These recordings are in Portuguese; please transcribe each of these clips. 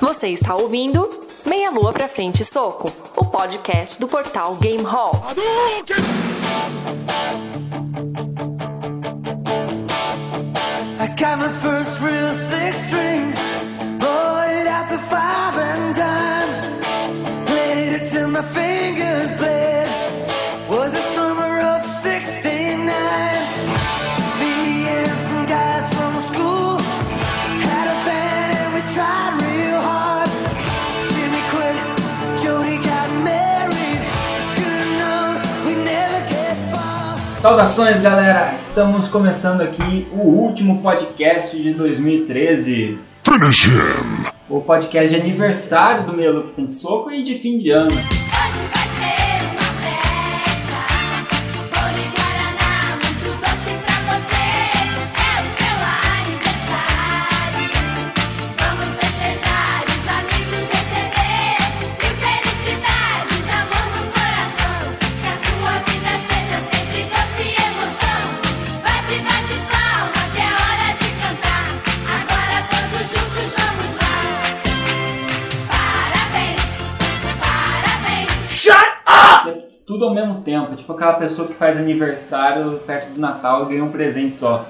Você está ouvindo Meia Lua pra Frente Soco, o podcast do portal Game Hall. I got my first real six string, it five and it till my fingers bled. Saudações, galera! Estamos começando aqui o último podcast de 2013. Finish him! O podcast de aniversário do Meia Lupa Soco e de fim de ano. Mesmo tempo, tipo aquela pessoa que faz aniversário perto do Natal e ganha um presente só.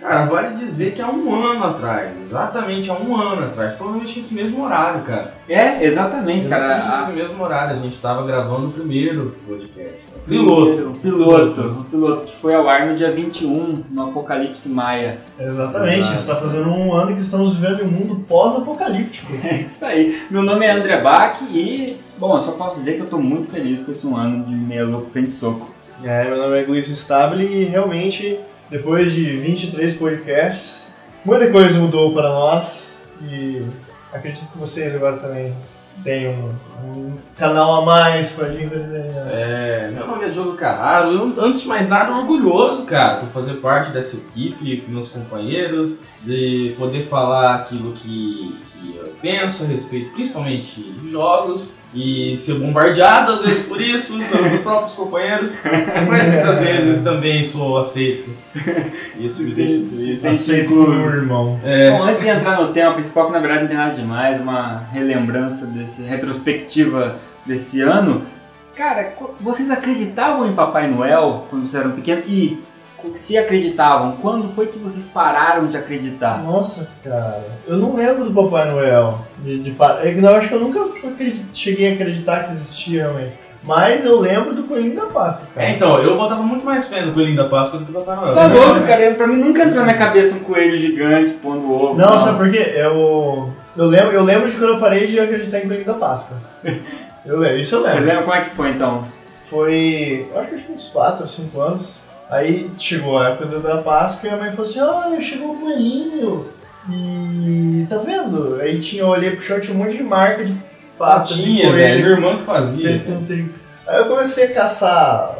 Cara, vale dizer que há um ano atrás, exatamente há um ano atrás, provavelmente nesse mesmo horário, cara. É, exatamente, cara. Exatamente A- nesse mesmo horário, a gente tava gravando o primeiro podcast. né? Piloto, piloto, o piloto que foi ao ar no dia 21, no Apocalipse Maia. Exatamente, Exato. está fazendo um ano que estamos vivendo em um mundo pós-apocalíptico. É isso aí. Meu nome é André Bach e, bom, eu só posso dizer que eu tô muito feliz com esse um ano de Meia Lupa Frente Soco. É, meu nome é Gleison Stable e realmente, depois de 23 podcasts, muita coisa mudou para nós e acredito que vocês agora também têm um, um canal a mais para gente desenhar. É, meu nome é Diogo Carraro, eu, antes de mais nada, orgulhoso, cara, por fazer parte dessa equipe, com meus companheiros, de poder falar aquilo que, que eu penso a respeito, principalmente de jogos, e ser bombardeado às vezes por isso, pelos meus próprios companheiros, mas muitas vezes também sou aceito. Isso me deixa feliz. Aceito meu irmão. É, Bom, antes de entrar no tempo, esse foco na verdade não tem nada demais, uma relembrança desse retrospectiva desse ano. Cara, vocês acreditavam em Papai Noel quando vocês eram pequenos? E se acreditavam, quando foi que vocês pararam de acreditar? Nossa, cara, eu não lembro do Papai Noel. De, de, é não, acho que eu nunca cheguei a acreditar que existia realmente. Mas eu lembro do Coelhinho da Páscoa, cara. é, então, eu botava muito mais fé no Coelhinho da Páscoa do que no Papai Noel. Tá né? louco, cara, pra mim nunca entrou na minha cabeça um coelho gigante pondo ovo. Não, sabe por quê? Eu, eu, lembro, eu lembro de quando eu parei de acreditar em Coelhinho da Páscoa. Eu lembro, isso eu Você lembro. lembra como é que foi então? Foi, eu acho que eu tinha uns 4 ou 5 anos. Aí chegou a época do- da Páscoa e a mãe falou assim, olha, chegou o coelhinho. E tá vendo? Aí tinha, eu olhei pro chão, tinha um monte de marca de pata de Tinha, coelho. velho, meu irmão que fazia. feito com trigo. Aí eu comecei a caçar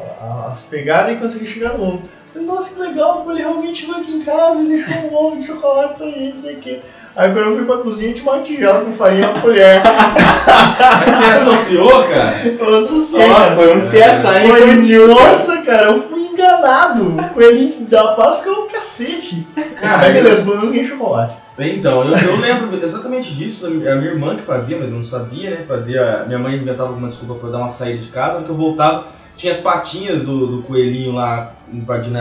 as pegadas e consegui chegar no ovo. Nossa, que legal, ele realmente veio aqui em casa e deixou um ovo de chocolate pra gente, não sei o quê. Aí quando eu fui pra cozinha, tinha uma tigela com farinha e uma colher. Mas você associou, cara? Eu associei, cara. foi um CSI Foi, infantil. nossa, cara, eu fui enganado. O coelhinho da Páscoa é um cacete. Cara, Aí beleza, pelo menos ganhei chocolate. Então, eu, eu lembro exatamente disso, a minha irmã que fazia, mas eu não sabia, né? Fazia. Minha mãe inventava alguma desculpa pra eu dar uma saída de casa, porque eu voltava, tinha as patinhas do, do coelhinho lá invadindo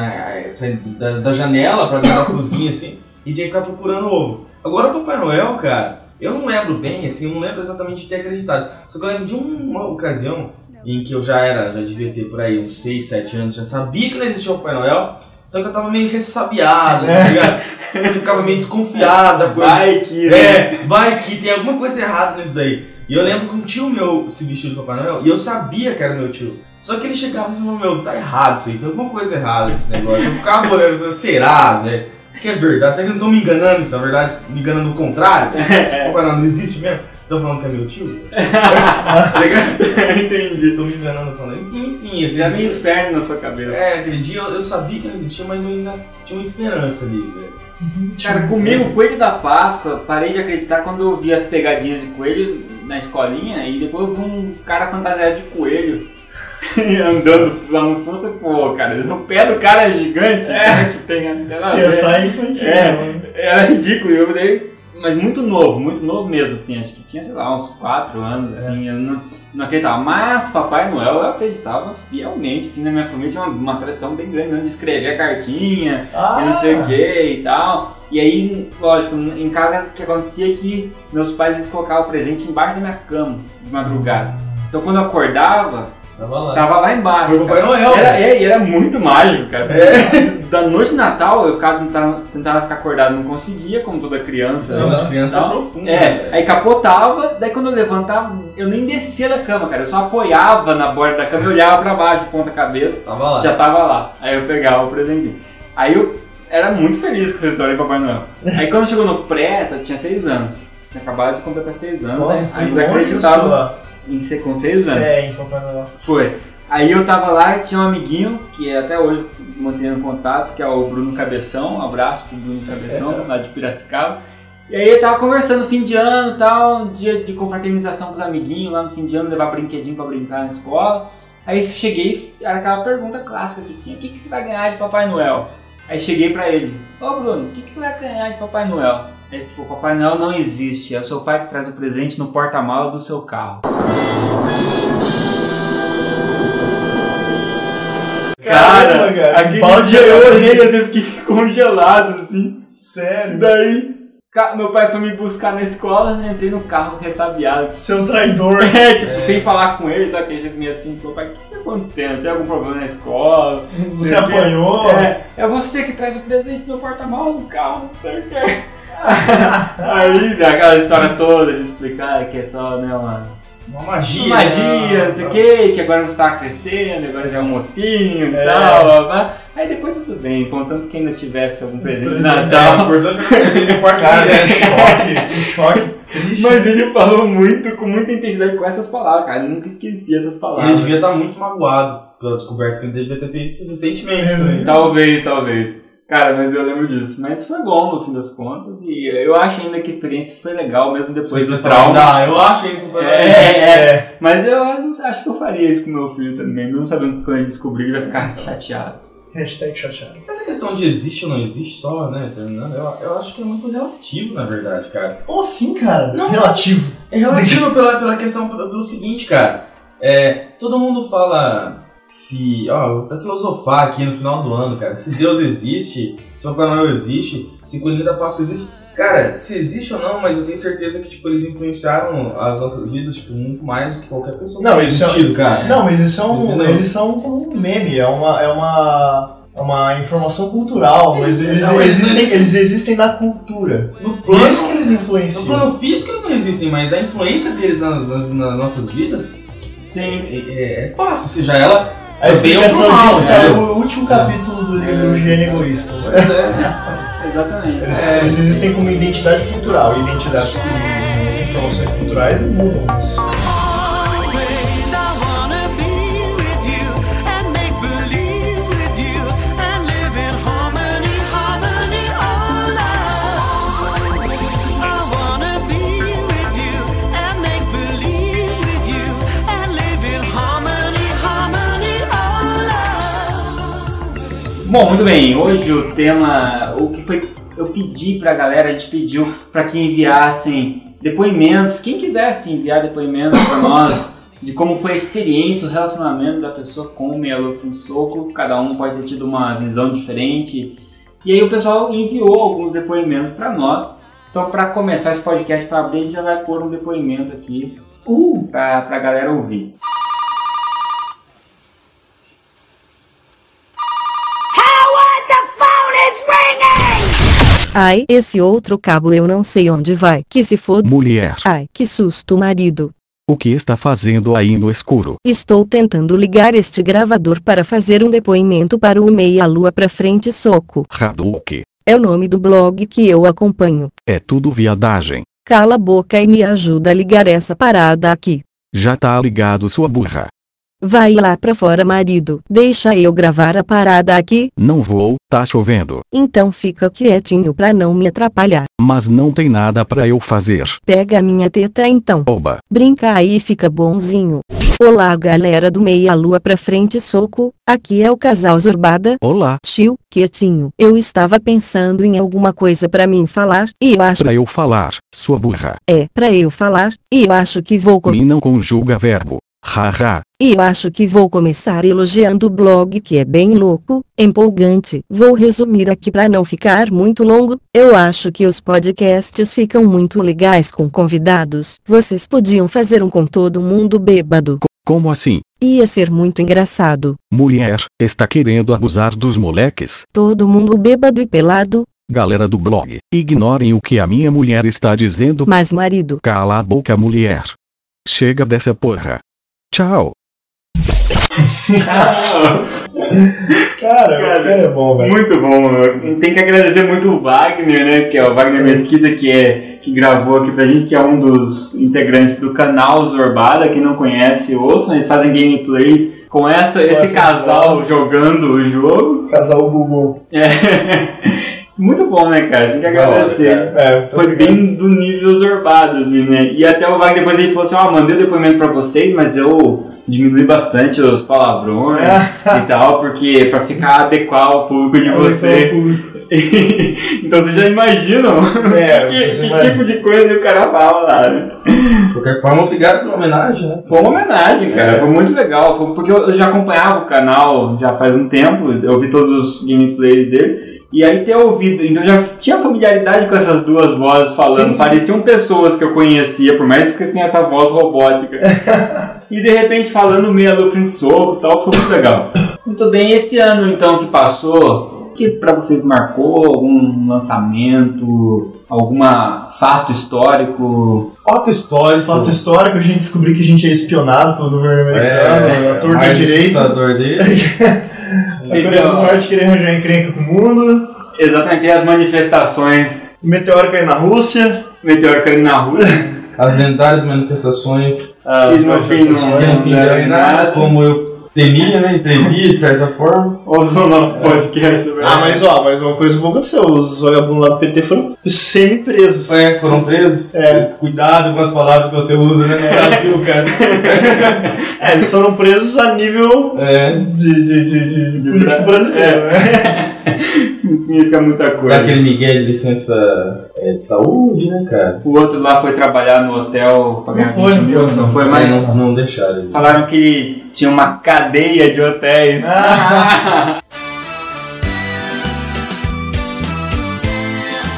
da, da janela pra dentro da cozinha, assim, e tinha que ficar procurando ovo. Agora o Papai Noel, cara, eu não lembro bem, assim, eu não lembro exatamente de ter acreditado. Só que eu lembro de uma ocasião em que eu já era, já devia ter por aí uns 6, 7 anos, já sabia que não existia o Papai Noel, só que eu tava meio ressabiado, assim, tá ligado? Você ficava meio desconfiado da coisa. Vai que. né? É, vai que tem alguma coisa errada nisso daí. E eu lembro que um tio meu se vestiu de Papai Noel e eu sabia que era meu tio. Só que ele chegava e falava, meu, tá errado isso aí, tem alguma coisa errada nesse negócio. Eu ficava olhando será, velho? Que é verdade? Será que não estão me enganando? Na verdade, me enganando o contrário? Papai Noel não existe mesmo? Estão falando que é meu tio? tá ligado? Entendi. Estão me enganando falando. Enfim, enfim, Já aquele meio dia, inferno na sua cabeça. é, aquele dia eu, eu sabia que não existia, mas eu ainda tinha uma esperança ali, velho. Cara, comigo, o coelho da Páscoa, parei de acreditar quando eu vi as pegadinhas de coelho na escolinha e depois eu vi um cara fantasiado de coelho andando lá no fundo. Pô, cara, o pé do cara é gigante. É. Que tem, tem a. CSI infantil. É. né? Era ridículo. Eu daí mas muito novo, muito novo mesmo, assim, acho que tinha, sei lá, uns 4 anos, assim, eu não, não acreditava. Mas Papai Noel eu acreditava fielmente, assim, na minha família tinha uma, uma tradição bem grande mesmo de escrever a cartinha, Ah, e não sei o que e tal. E aí, lógico, em casa o que acontecia é que meus pais eles colocavam o presente embaixo da minha cama, de madrugada. Então quando eu acordava, Tava lá. tava lá embaixo. Foi o Papai. Noel. Era, é, e era muito mágico, cara. Da noite de Natal, eu ficava, tentava, tentava ficar acordado, não conseguia, como toda criança. Sono de criança é Tal. profundo. É, aí capotava, daí quando eu levantava, eu nem descia da cama, cara. Eu só apoiava na borda da cama e olhava pra baixo, de ponta cabeça, Tava lá. já tava lá. Aí eu pegava o presentinho. Aí eu era muito feliz com essa história de Papai Noel. Aí quando chegou no pré, tinha seis anos. Tinha acabado de completar seis anos, Nossa, né? ainda acreditava em ser com seis anos. fé em Papai Noel. Foi. Aí eu tava lá e tinha um amiguinho, que até hoje mantendo contato, que é o Bruno Cabeção. Um abraço pro Bruno Cabeção, lá de Piracicaba. E aí eu tava conversando fim de ano e tal, um dia de confraternização com os amiguinhos lá no fim de ano, levar brinquedinho pra brincar na escola. Aí cheguei, era aquela pergunta clássica que tinha, o que, que você vai ganhar de Papai Noel? Aí cheguei pra ele, ô Bruno, o que, que você vai ganhar de Papai Noel? Ele falou, Papai Noel não existe, é o seu pai que traz o presente no porta-mala do seu carro. Cara, que aquele balde dia eu olhei assim, eu fiquei congelado, assim. Sério? Daí, meu pai foi me buscar na escola, né, entrei no carro ressabiado. Seu traidor. É, tipo, sem falar com ele, sabe? Aquele jeito meio assim, falou, pai, que acontecendo? Tem algum problema na escola? Você sei o quê." apanhou? É, é você que traz o presente no porta-malas do carro, não sei o quê. Aí, aquela história toda de explicar que é só, né, uma Uma magia. magia, não sei o que, que agora você tá crescendo, agora já é um mocinho e É. tal, blá, blá. Aí depois tudo bem, contanto que ainda tivesse algum presente de Tá, Natal. importante é que o presente do quarto Cara, é choque. Um choque triste. Mas ele falou muito, com muita intensidade com essas palavras, cara. Eu nunca esqueci essas Ele palavras. devia estar muito magoado pela descoberta que ele devia ter feito recentemente. né? Talvez, talvez. Cara, mas eu lembro disso. Mas foi bom no fim das contas. E eu acho ainda que a experiência foi legal, mesmo depois do trauma. Ah, eu acho que o É, é, É. Mas eu não- acho que eu faria isso com meu filho também, mesmo sabendo que quando ele descobrir ele vai ficar chateado. Hashtag chateado. Essa questão de existe ou não existe, só, né, terminando, eu, eu acho que é muito relativo, na verdade, cara. Como assim, cara? Não. Relativo. É relativo pela, pela questão pelo, seguinte, cara. É, todo mundo fala se. Ó, vou até filosofar aqui no final do ano, cara. Se Deus existe, se o Papai Noel existe, se Coelhinho da Páscoa existe. Cara, se existe ou não, mas eu tenho certeza que, tipo, eles influenciaram as nossas vidas, tipo, muito mais do que qualquer pessoa Não, que isso é- existido, cara. Não, mas isso é um. Eles são como um meme, é uma. É uma é uma informação cultural, mas Eles- eles, não, eles existem, existem. eles existem na cultura. No Por plano, isso que eles no influenciam. plano físico eles não existem, mas a influência deles nas, nas- nas nossas vidas Sim. é, é fato. Seja ela. A explicação ou disso tá né? no último capítulo do livro Gênio Egoísta. Pois é. Exatamente. Eles, É. eles existem como identidade cultural. Identidades com informações culturais mudam Bom, muito bem. Hoje o tema, o que foi, eu pedi pra galera, a gente pediu pra que enviassem depoimentos, quem quisesse enviar depoimentos pra nós de como foi a experiência, o relacionamento da pessoa com o Meia com Soco. Cada um pode ter tido uma visão diferente. E aí o pessoal enviou alguns depoimentos pra nós. Então, pra começar esse podcast pra abrir, a gente já vai pôr um depoimento aqui uh, pra, pra galera ouvir. Ai, esse outro cabo eu não sei onde vai. Que se foda. Mulher, Ai, que susto, marido. o que está fazendo aí no escuro? Estou tentando ligar este gravador para fazer um depoimento para o Meia Lua pra frente soco. Hadouken. É o nome do blog que eu acompanho. É tudo viadagem. Cala a boca e me ajuda a ligar essa parada aqui. Já tá ligado sua burra. Vai lá pra fora, marido. Deixa eu gravar a parada aqui. Não vou, tá chovendo. Então fica quietinho pra não me atrapalhar. Mas não tem nada pra eu fazer. Pega a minha teta então. Oba. Brinca aí, fica bonzinho. Olá, galera do Meia Lua pra frente soco. Aqui é o casal Zorbada. Olá. Tio, quietinho. Eu estava pensando em alguma coisa pra mim falar, e eu acho Pra eu falar, sua burra. é pra eu falar, e eu acho que vou com... Me não conjuga verbo. Haha. E eu acho que vou começar elogiando o blog que é bem louco, empolgante. Vou resumir aqui para não ficar muito longo. Eu acho que os podcasts ficam muito legais com convidados. Vocês podiam fazer um com todo mundo bêbado. Como assim? Ia ser muito engraçado. Mulher, está querendo abusar dos moleques? Todo mundo bêbado e pelado. Galera do blog, ignorem o que a minha mulher está dizendo. Mas marido, Cala a boca, mulher. Chega dessa porra. Tchau. Cara, Cara, o cara é bom, velho. Muito bom. Tem que agradecer muito o Wagner, né? Que é o Wagner Mesquita, que, é, que gravou aqui pra gente, que é um dos integrantes do canal Zorbada. Quem não conhece, ouçam, eles fazem gameplays com essa, esse essa casal voz. jogando o jogo. Casal Google. É. Muito bom, né, cara? Tem que Da hora, agradecer. É, Foi bem do nível Zorbado, assim, né? E até o Wagner depois ele falou assim, ó, mandei o depoimento pra vocês, mas eu diminui bastante os palavrões e tal, porque pra ficar adequar ao público de vocês. então vocês já imaginam É, que, que vai- tipo de coisa o cara fala lá, né? De qualquer forma, obrigado pela homenagem, né? Foi uma homenagem, cara. É. Foi muito legal. Foi porque eu já acompanhava o canal já faz um tempo. Eu vi todos os gameplays dele. E aí ter ouvido, então já tinha familiaridade com essas duas vozes falando. Sim, sim. Pareciam pessoas que eu conhecia, por mais que eles tenham essa voz robótica. e de repente falando meia lufa em soco e tal, foi muito legal. Muito bem, esse ano então que passou, que pra vocês marcou? Algum lançamento? Alguma fato histórico? Fato histórico. Fato histórico, a gente descobriu que a gente é espionado pelo governo americano, É, ator da mais direita. assustador dele. A Coreia do Norte querer arranjar encrenca com o mundo. Exatamente, as manifestações meteoro cair na Rússia. meteoro caindo na rua. As lendárias manifestações As no fim não- que manifestações. no fim deu em nada, como eu temia, né? Previa, de certa forma. Ouça o nosso podcast. velho. Ah, mas ó, mas uma coisa boa aconteceu. Os vagabundos lá do PT foram semi-presos. É, foram presos. É. Cuidado com as palavras que você usa, né? No Brasil, cara. É, eles foram presos a nível É. de, de, de, de, de político Bra- brasileiro, né? Não significa muita coisa. Daquele Miguel de licença é, de saúde, né, cara? O outro lá foi trabalhar no hotel pra ganhar Não foi, 20 mil. não foi. É, mais. não, não deixaram. Falaram que tinha uma cadeia de hotéis.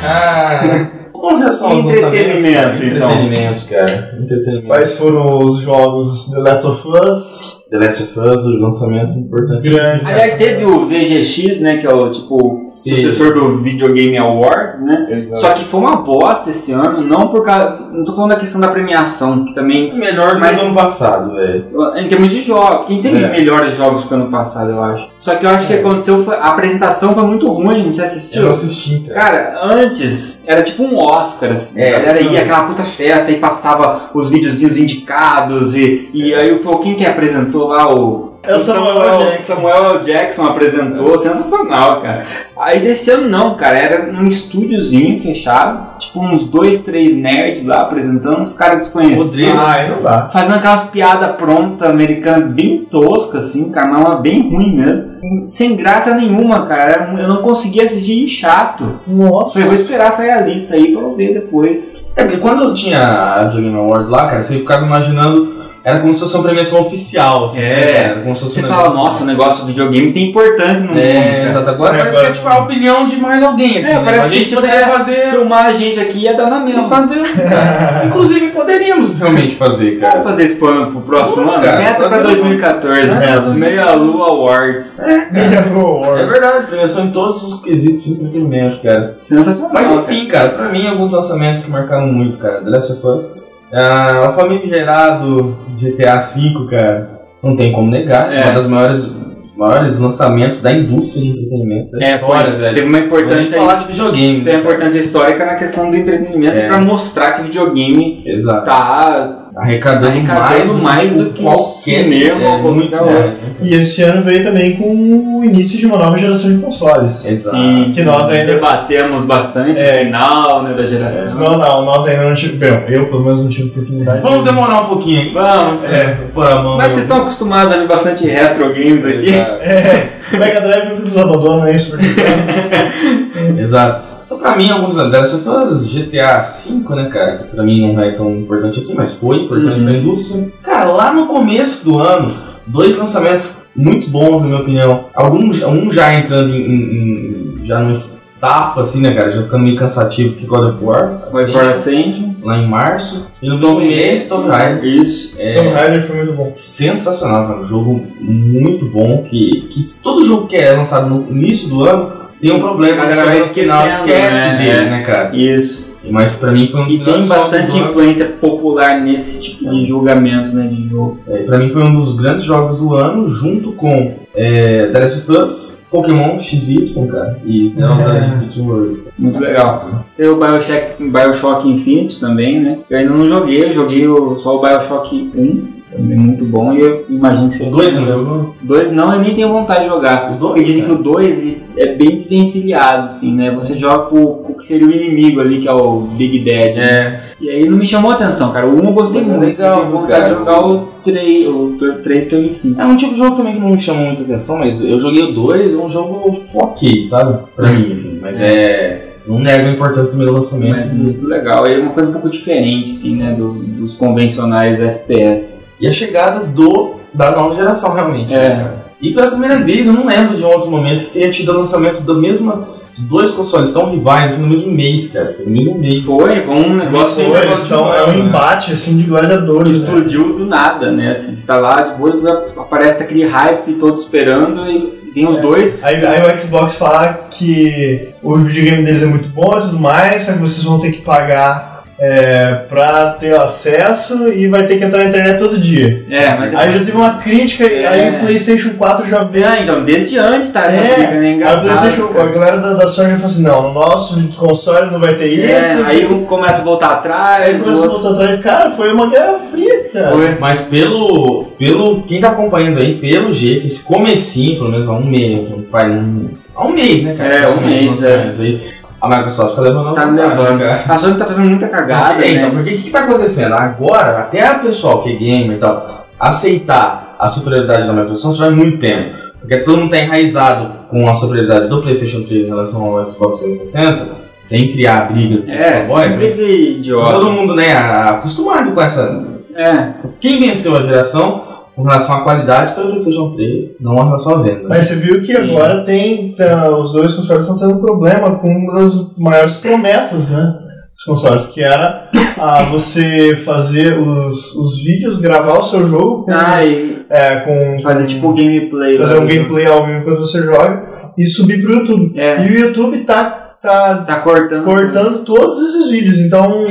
Ah, vamos reação aos Entretenimento, lançamentos, cara. então. Entretenimento, cara. Entretenimento. Quais foram os jogos The Last of Us? The Last of Us, o lançamento. Grande. Aliás, teve o VGX, né? Que é o tipo sucessor do Video Game Awards, né? Exato. Só que foi uma bosta esse ano, não por causa. Não tô falando da questão da premiação, que também. melhor do Mas- que o ano passado, velho. Em termos de jogos, quem teve É. melhores jogos que o ano passado, eu acho. Só que eu acho que É. aconteceu foi. A apresentação foi muito ruim, não sei se assistiu. Eu assisti, cara. Cara, antes era tipo um Oscar, assim. É, a galera ia aquela puta festa e passava os videozinhos indicados e, e aí foi quem que apresentou lá o. É o Samuel L. Jackson. Samuel L. Jackson apresentou, sensacional, cara. Aí desse ano não, cara, era num estúdiozinho fechado, tipo uns dois, três nerds lá apresentando, os caras desconhecidos. Rodrigo. Ah, não dá. Fazendo aquelas piadas prontas americanas bem toscas, assim, uma bem ruim mesmo. Sem graça nenhuma, cara. Um- Eu não conseguia assistir de chato. Nossa. Falei, vou esperar sair a lista aí pra eu ver depois. É porque quando eu tinha a Game Awards lá, cara, você ficava imaginando. Era como se fosse uma premiação oficial, assim. É. né? Era como se fosse Você um fala, negócio- nossa, o negócio do videogame tem importância no mundo. É, exato. Agora É, parece que é agora- tipo a opinião de mais alguém, assim. É, né? parece a que gente tipo, poderia é, fazer. Filmar a gente aqui ia dar na mesma. Fazer, cara. Inclusive, poderíamos realmente fazer, Vamos cara. fazer isso pro, pro próximo Vamos, ano? cara, Meta pra fazer 2014. Metas. Meia Lua Awards. É verdade, premiação em todos os quesitos de entretenimento, cara. Sensacional. Mas enfim, cara, pra mim, alguns lançamentos que marcaram muito, cara. The Last of Us. Ah, o famigerado GTA V, cara. Não tem como negar. É uma das maiores, dos maiores lançamentos da indústria de entretenimento da É, história, foi, velho. teve uma importância falar de videogame. tem né, uma importância histórica na questão do entretenimento É. pra mostrar que videogame? Exato. tá arrecadando, Arrecadando mais, mais do do que que qualquer cinema é, muito né? E esse ano veio também com o início de uma nova geração de consoles. Exato. Sim, Que nós ainda- debatemos bastante É. no final né, da geração. Não, não, nós ainda não tivemos. Bem, eu pelo menos não tive oportunidade. Vamos demorar um pouquinho aí. Vamos. É, mão. Mas vocês estão acostumados a ver bastante retro games aqui. Exato. é, o Mega Drive nunca nos abandona, é isso, porque Exato. Pra mim, alguns delas só faz GTA V, né, cara? Que pra mim não é tão importante assim, mas foi importante Uhum. pra indústria. Cara, lá no começo do ano, dois lançamentos muito bons, na minha opinião. Alguns, um já entrando em, em- em- já numa estafa, assim, né, cara? Já ficando meio cansativo que God of War. Vai for Ascension, Ascension. lá em março. E no mesmo mês, Tomb Raider. Isso. Tomb É Raider foi muito bom. sensacional, cara. Um jogo muito bom. Que, que todo jogo que é lançado no início do ano tem um problema. A que galera vai esquecendo, esquece né? dele, É. né, cara? Isso. Mas pra mim foi um dos E tem bastante do ano. influência popular nesse tipo de julgamento, né, de jogo. É, pra mim foi um dos grandes jogos do ano, junto com é, The Last of Us, Pokémon XY, cara, e Zelda É. Infinite Worlds. Muito legal. Tem o Bioshock, Bioshock Infinite também, né? Eu ainda não joguei, eu joguei só o Bioshock 1. Também muito bom e eu imagino que O seja. 2 você não jogou? Dois não, eu nem tenho vontade de jogar. O dois, Porque dizem né? que o 2 é bem desvencilhado, assim, né? Você joga com, o que seria o inimigo ali, que é o Big né? É. E aí não me chamou a atenção, cara. O 1 eu gostei Mas é muito. legal, eu tenho vontade cara. de jogar o 3, o 3 que é o Infinite. É um tipo de jogo também que não me chamou muita atenção, mas eu joguei o 2, é um jogo tipo, ok, sabe? Pra mim, assim. Mas é. Não nego a importância do meu lançamento. Mas muito legal. É uma coisa um pouco diferente, assim, né? do- dos convencionais FPS. E a chegada do da nova geração, realmente. É. né, cara? E pela primeira vez, eu não lembro de um outro momento que tenha tido o lançamento da mesma. de dois consoles tão rivais assim, no mesmo mês, cara. Foi no mesmo mês. Foi, foi um negócio Foi, eles são, é um né? embate assim de gladiadores. né? explodiu do nada, né? Assim, você tá lá, de boa, aparece aquele hype todo esperando e vem os dois. Aí, aí o Xbox fala que o videogame deles é muito bom e tudo mais, só que vocês vão ter que pagar é, pra ter acesso e vai ter que entrar na internet todo dia. É, mas Aí já teve uma crítica, e aí o PlayStation 4 já veio. Ah, então, desde antes tá essa É, briga, né? Aí o Engraçado. PlayStation, a cara. galera da, da Sony já falou assim: não, no nosso console não vai ter isso. É, aí um começa a voltar atrás, aí o começa a outro... voltar atrás. Cara, foi uma guerra fria, cara. Foi. Mas pelo, pelo. Quem tá acompanhando aí, pelo jeito, esse comecinho, pelo menos há um mês, faz um. Há um mês, né, cara? É, um mês, lançamentos aí. A Microsoft tá levando a Tá levando. cara. A Sony tá fazendo muita cagada, É, né? então, porque o que, que tá acontecendo? Agora, até o pessoal que é gamer e tal, aceitar a superioridade da Microsoft vai muito tempo. Porque todo mundo tá enraizado com a superioridade do PlayStation 3 em relação ao Xbox 360, sem criar brigas É, sempre mas briga idiota. todo mundo, né, acostumado com essa. É, Quem venceu a geração com relação à qualidade foi o PlayStation 3, não em relação à venda. Mas você viu que Sim. agora tem. tá, os dois consoles estão tendo problema com uma das maiores promessas, né? Dos consoles, que era ah, você fazer os, os vídeos, gravar o seu jogo com. ah, e é, com fazer tipo gameplay. fazer né, um gameplay ao vivo enquanto você joga e subir pro YouTube. É, E o YouTube tá, tá tá cortando. cortando todos esses vídeos. Então,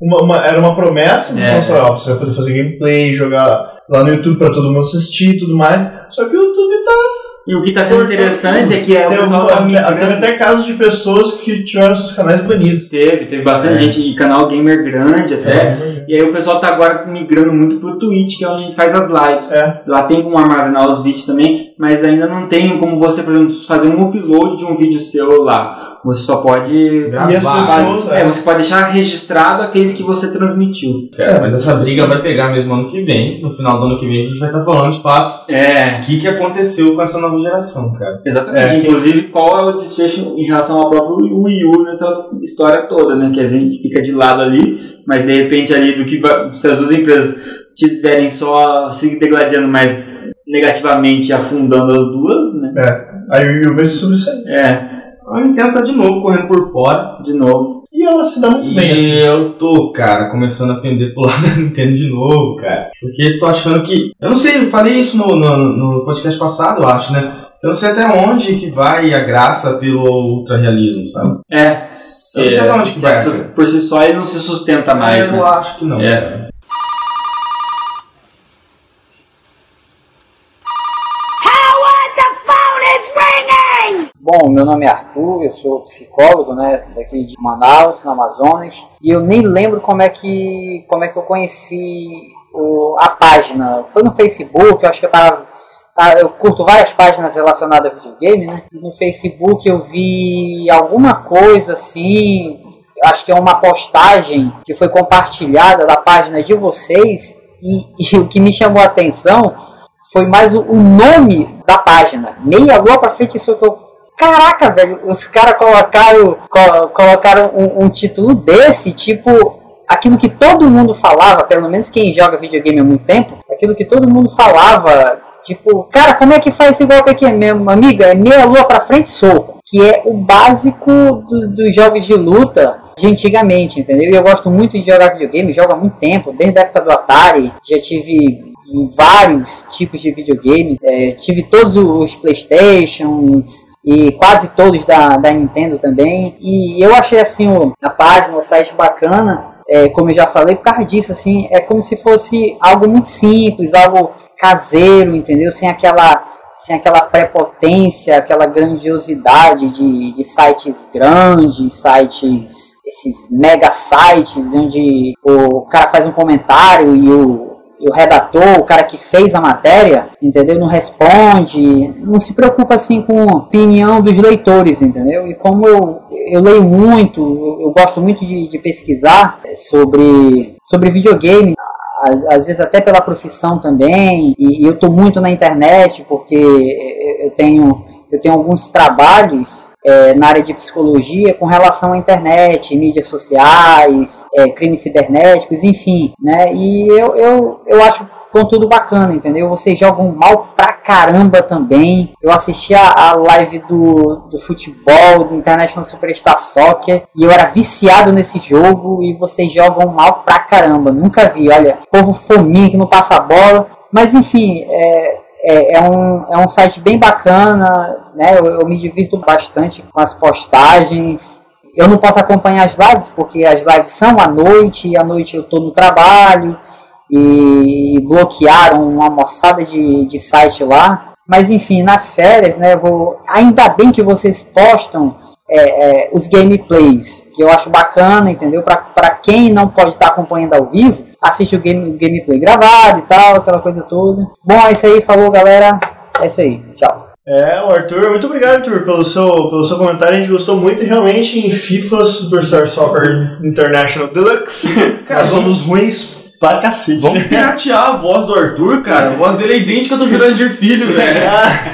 uma- uma- era uma promessa dos É. consoles. ó, Você vai poder fazer gameplay, jogar lá no YouTube pra todo mundo assistir e tudo mais. Só que o YouTube tá. E o que tá sendo interessante é que é, o Teve, pessoal tá teve migrando. até casos de pessoas que tiveram seus canais banidos. Teve, teve bastante É. gente, e canal gamer grande até. É. E aí o pessoal tá agora migrando muito pro Twitch, que é onde a gente faz as lives. É. Lá tem como armazenar os vídeos também, mas ainda não tem como você, por exemplo, fazer um upload de um vídeo seu lá. Você só pode. E as Gravar. pessoas. É, É, você pode deixar registrado aqueles que você transmitiu. Cara, mas essa briga vai pegar mesmo ano que vem. No final do ano que vem a gente vai estar falando de fato É, o que, que aconteceu com essa nova geração, cara. exatamente. É, que- Inclusive, qual é o desfecho em relação ao próprio Wii U nessa história toda, né? Que a gente fica de lado ali, mas de repente ali do que vai, se as duas empresas tiverem só se degladiando mais negativamente, afundando as duas, né? aí o Yu vai se sobressair. É, A Nintendo tá de novo correndo por fora. de novo. E ela se dá muito E bem, assim. eu tô, cara, começando a pender pro lado da Nintendo de novo, cara. Porque tô achando que. Eu não sei, eu falei isso no, no, no podcast passado, eu acho, né? Eu não sei até onde que vai a graça pelo ultra-realismo, sabe? É, Eu não sei de onde que se vai, por si só ele não se sustenta mais, eu né? acho que não. É. cara. Howard, the phone is ringing! Bom, meu nome é Arthur, eu sou psicólogo, né, daqui de Manaus, no Amazonas, e eu nem lembro como é que, como é que eu conheci o, a página. Foi no Facebook, eu acho que eu tava tá, eu curto várias páginas relacionadas a videogame, né? E no Facebook eu vi alguma coisa assim, acho que é uma postagem que foi compartilhada da página de vocês e, e o que me chamou a atenção foi mais o, o nome da página, Meia Lua pra Frente isso que eu Caraca, velho, os caras colocaram, co- colocaram um, um título desse, tipo, aquilo que todo mundo falava, pelo menos quem joga videogame há muito tempo, aquilo que todo mundo falava, tipo, cara, como é que faz esse golpe aqui, minha amiga? É meia lua pra frente soco, que é o básico do- dos jogos de luta de antigamente, entendeu? E eu gosto muito de jogar videogame, jogo há muito tempo, desde a época do Atari, já tive vários tipos de videogame, é, tive todos os Playstations, e quase todos da, da Nintendo também. E eu achei assim o, a página, o site bacana, é, como eu já falei, por causa disso, assim, é como se fosse algo muito simples, algo caseiro, entendeu? Sem aquela, sem aquela prepotência, aquela grandiosidade de, de sites grandes, sites, esses mega sites, onde o cara faz um comentário e o, o redator, o cara que fez a matéria, entendeu? Não responde, não se preocupa assim com a opinião dos leitores, entendeu? E como eu, eu leio muito, eu, gosto muito de, de pesquisar sobre, sobre videogame, às, às vezes até pela profissão também, e, e eu estou muito na internet porque eu tenho eu tenho alguns trabalhos é, na área de psicologia com relação à internet, mídias sociais, é, crimes cibernéticos, enfim, né? E eu, eu, eu acho conteúdo bacana, entendeu? Vocês jogam mal pra caramba também. Eu assisti a, a live do, do futebol, do International Superstar Soccer, e eu era viciado nesse jogo, e vocês jogam mal pra caramba. Nunca vi, olha, povo fominha que não passa a bola. Mas enfim, é, é, é um, é um site bem bacana, né? Eu, eu me divirto bastante com as postagens. Eu não posso acompanhar as lives porque as lives são à noite e à noite eu estou no trabalho e bloquearam uma moçada de, de site lá. Mas enfim, nas férias, né? Vou. Ainda bem que vocês postam é, é, os gameplays, que eu acho bacana, entendeu? Para quem não pode estar acompanhando ao vivo, assiste o game, gameplay gravado e tal, aquela coisa toda. Bom, é isso aí, falou galera. É isso aí, tchau. É, o Arthur, muito obrigado, Arthur, pelo seu, pelo seu comentário. A gente gostou muito e realmente em FIFA Superstar Soccer International Deluxe. Cara, nós somos ruins pra cacete. Vamos piratear a voz do Arthur, cara. A voz dele é idêntica do Jurandir Filho, velho.